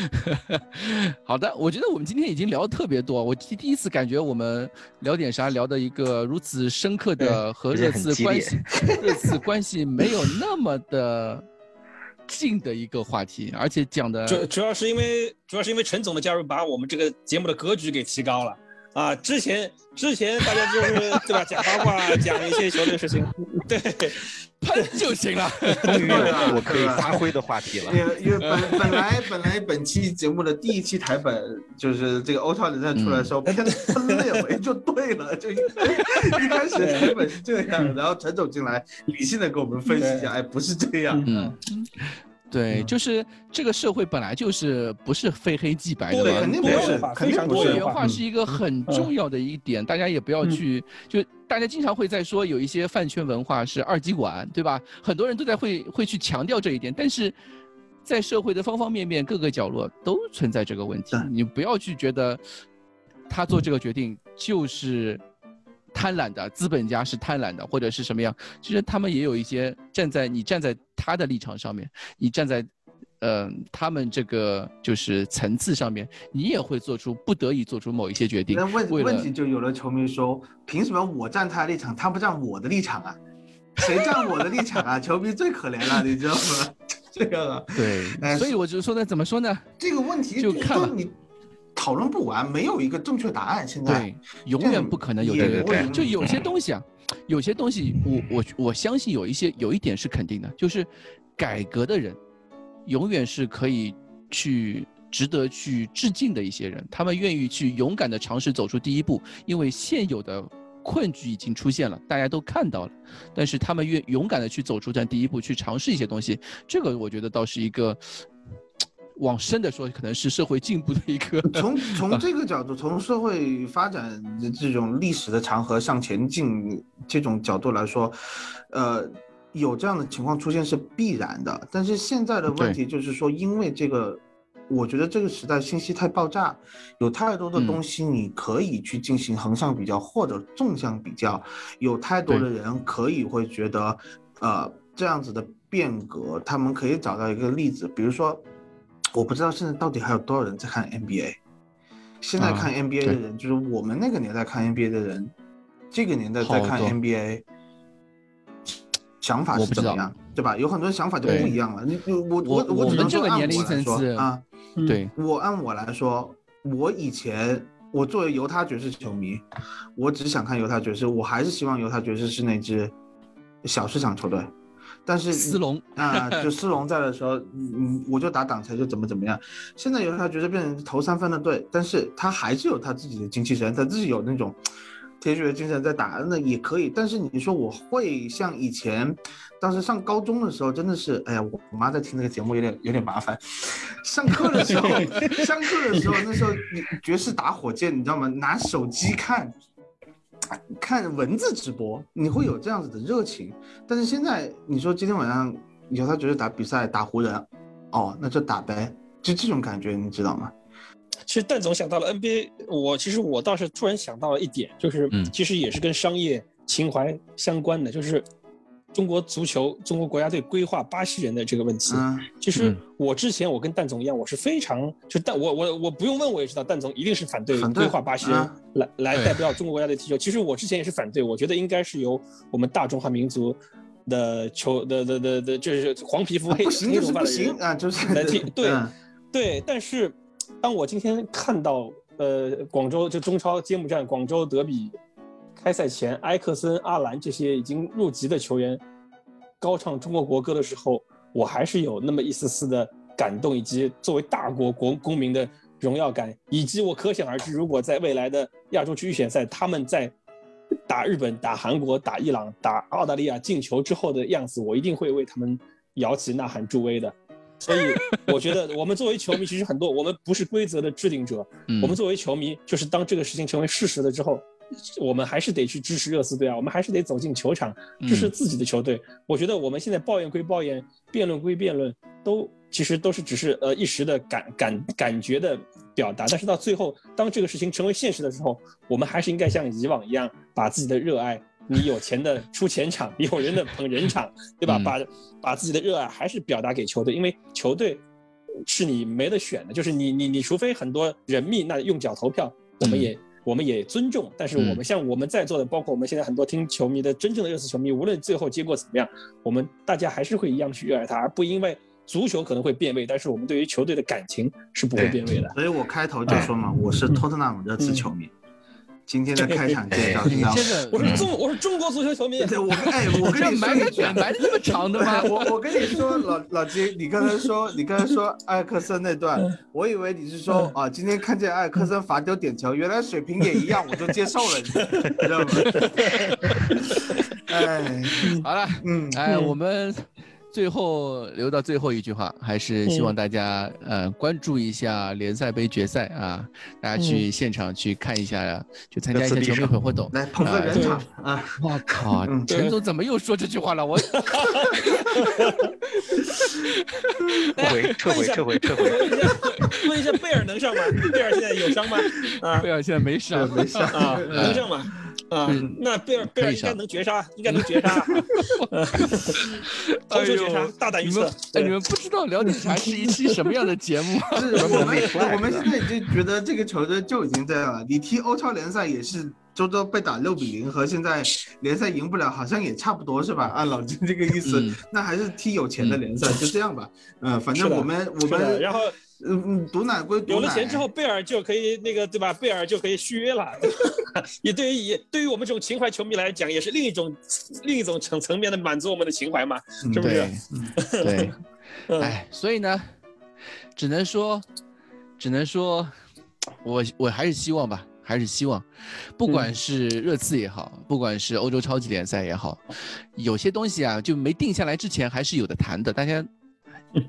好的，我觉得我们今天已经聊的特别多，我第第一次感觉我们聊点啥聊的一个如此深刻的和热刺关系，热刺关系没有那么的近的一个话题，而且讲的主主要是因为主要是因为陈总的加入，把我们这个节目的格局给提高了。啊，之前之前大家就是对吧，讲八卦，讲一些球队事情，对，喷就行了。终于有我可以发挥的话题了。因为本本来本来本期节目的第一期台本就是这个欧超联赛出来的时候，偏喷列维就对了，就一开始台本是这样，然后陈总进来理性的给我们分析一下，哎，不是这样。嗯。对，就是这个社会本来就是不是非黑即白的嘛，肯定不是，肯定多元化是一个很重要的一点，大家也不要去，就大家经常会在说有一些饭圈文化是二极管，对吧？很多人都在会会去强调这一点，但是在社会的方方面面各个角落都存在这个问题，你不要去觉得他做这个决定就是。贪婪的资本家是贪婪的，或者是什么样？其实他们也有一些站在你站在他的立场上面，你站在，呃，他们这个就是层次上面，你也会做出不得已做出某一些决定。那问问题就有了，球迷说，凭什么我站他的立场，他不站我的立场啊？谁站我的立场啊？球迷最可怜了，你知道吗？这个啊，对，所以我就说呢，怎么说呢？这个问题就看你。讨论不完，没有一个正确答案。现在对，永远不可能有这个。就有些东西啊，有些东西，我我我相信有一些有一点是肯定的，就是改革的人，永远是可以去值得去致敬的一些人。他们愿意去勇敢的尝试走出第一步，因为现有的困局已经出现了，大家都看到了。但是他们愿勇敢的去走出这第一步，去尝试一些东西，这个我觉得倒是一个。往深的说，可能是社会进步的一个。从从这个角度，从社会发展的这种历史的长河向前进这种角度来说，呃，有这样的情况出现是必然的。但是现在的问题就是说，因为这个，我觉得这个时代信息太爆炸，有太多的东西你可以去进行横向比较或者纵向比较，有太多的人可以会觉得，呃，这样子的变革，他们可以找到一个例子，比如说。我不知道现在到底还有多少人在看 NBA。现在看 NBA 的人，就是我们那个年代看 NBA 的人，这个年代在看 NBA，想法是怎么样，对吧？有很多想法就不一样了。你我我我只能说按我来说啊，对我按我来说，我以前我作为犹他爵士球迷，我只想看犹他爵士，我还是希望犹他爵士是那支小市场球队。但是斯隆啊，就斯隆在的时候，嗯，我就打挡拆就怎么怎么样。现在有他觉得变成投三分的队，但是他还是有他自己的精气神，他自己有那种铁血的精神在打，那也可以。但是你说我会像以前，当时上高中的时候，真的是，哎呀，我我妈在听那个节目有点有点麻烦。上课的时候，上课的时候，那时候你爵士打火箭，你知道吗？拿手机看。看文字直播，你会有这样子的热情，但是现在你说今天晚上有他觉得打比赛打湖人，哦，那就打呗，就这种感觉，你知道吗？其实邓总想到了 NBA，我其实我倒是突然想到了一点，就是其实也是跟商业情怀相关的，就是。中国足球，中国国家队规划巴西人的这个问题，其实我之前我跟蛋总一样，我是非常就蛋我我我不用问我也知道，蛋总一定是反对规划巴西人来来代表中国国家队踢球。其实我之前也是反对，我觉得应该是由我们大中华民族的球的的的的，就是黄皮肤黑黑头发的人啊，就是来踢。对对，但是当我今天看到呃广州就中超揭幕战广州德比。开赛前，埃克森、阿兰这些已经入籍的球员高唱中国国歌的时候，我还是有那么一丝丝的感动，以及作为大国国公民的荣耀感，以及我可想而知，如果在未来的亚洲区预选赛，他们在打日本、打韩国、打伊朗、打澳大利亚进球之后的样子，我一定会为他们摇旗呐喊助威的。所以，我觉得我们作为球迷，其实很多我们不是规则的制定者，我们作为球迷，就是当这个事情成为事实了之后。我们还是得去支持热刺队啊，我们还是得走进球场支持自己的球队。我觉得我们现在抱怨归抱怨，辩论归辩论，都其实都是只是呃一时的感感感觉的表达。但是到最后，当这个事情成为现实的时候，我们还是应该像以往一样，把自己的热爱，你有钱的出钱场，有人的捧人场，对吧？把把自己的热爱还是表达给球队，因为球队是你没得选的，就是你你你除非很多人命，那用脚投票，我们也。我们也尊重，但是我们像我们在座的，包括我们现在很多听球迷的真正的热刺球迷，无论最后结果怎么样，我们大家还是会一样去热爱他，而不因为足球可能会变味，但是我们对于球队的感情是不会变味的。所以我开头就说嘛，我是托特纳姆热刺球迷，今天的开场介绍，你这个我是中我是中国足球球迷，对我哎我跟你埋个卷埋的这么长的吗？我我跟你说老老金，你刚才说你刚才说埃克森那段，我以为你是说啊今天看见埃克森罚丢点球，原来水平也一样，我就接受了，你知道吗？哎，好了，嗯，哎我们。最后留到最后一句话，还是希望大家呃关注一下联赛杯决赛啊，大家去现场去看一下，去参加一下球迷会活动，来捧个人场啊！我靠，陈总怎么又说这句话了？我 撤回撤回撤回撤回。问一下 贝尔能上吗？贝尔现在有伤吗？啊，贝尔现在没伤，没伤啊，能上吗？啊，那贝尔贝尔应该能绝杀，应该能绝杀。投球绝杀，大胆预测。哎，你们不知道聊点啥是一期什么样的节目？是 我们我们现在已经觉得这个球队就已经这样了。你踢欧超联赛也是周周被打六比零，和现在联赛赢不了好像也差不多是吧？按老金这个意思，那还是踢有钱的联赛，就这样吧。嗯，反正我们我们然后。嗯嗯，毒奶归毒奶，有了钱之后，贝尔就可以那个对吧？贝尔就可以续约了。也对于也对于我们这种情怀球迷来讲，也是另一种另一种层层面的满足我们的情怀嘛，是不是？对，哎，所以呢，只能说，只能说，我我还是希望吧，还是希望，不管是热刺也好，不管是欧洲超级联赛也好，有些东西啊，就没定下来之前，还是有的谈的，大家。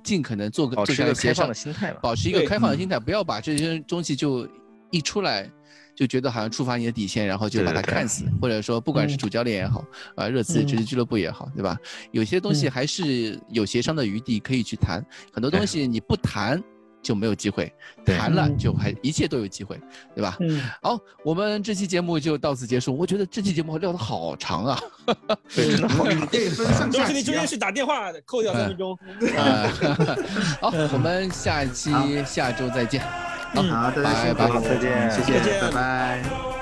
尽可能做个保持一个开放的心态吧，保持一个开放的心态，不要把这些东西就一出来就觉得好像触发你的底线，然后就把它看死，或者说不管是主教练也好，啊，热刺这支俱乐部也好，对吧？有些东西还是有协商的余地可以去谈，很多东西你不谈。就没有机会，谈了就还一切都有机会，对吧？嗯，好，我们这期节目就到此结束。我觉得这期节目聊的好长啊，对，真的好，可以分上 下。你中间是打电话扣掉三分钟。好，我们下期下周再见。好，大家拜拜，再见，谢谢，拜拜。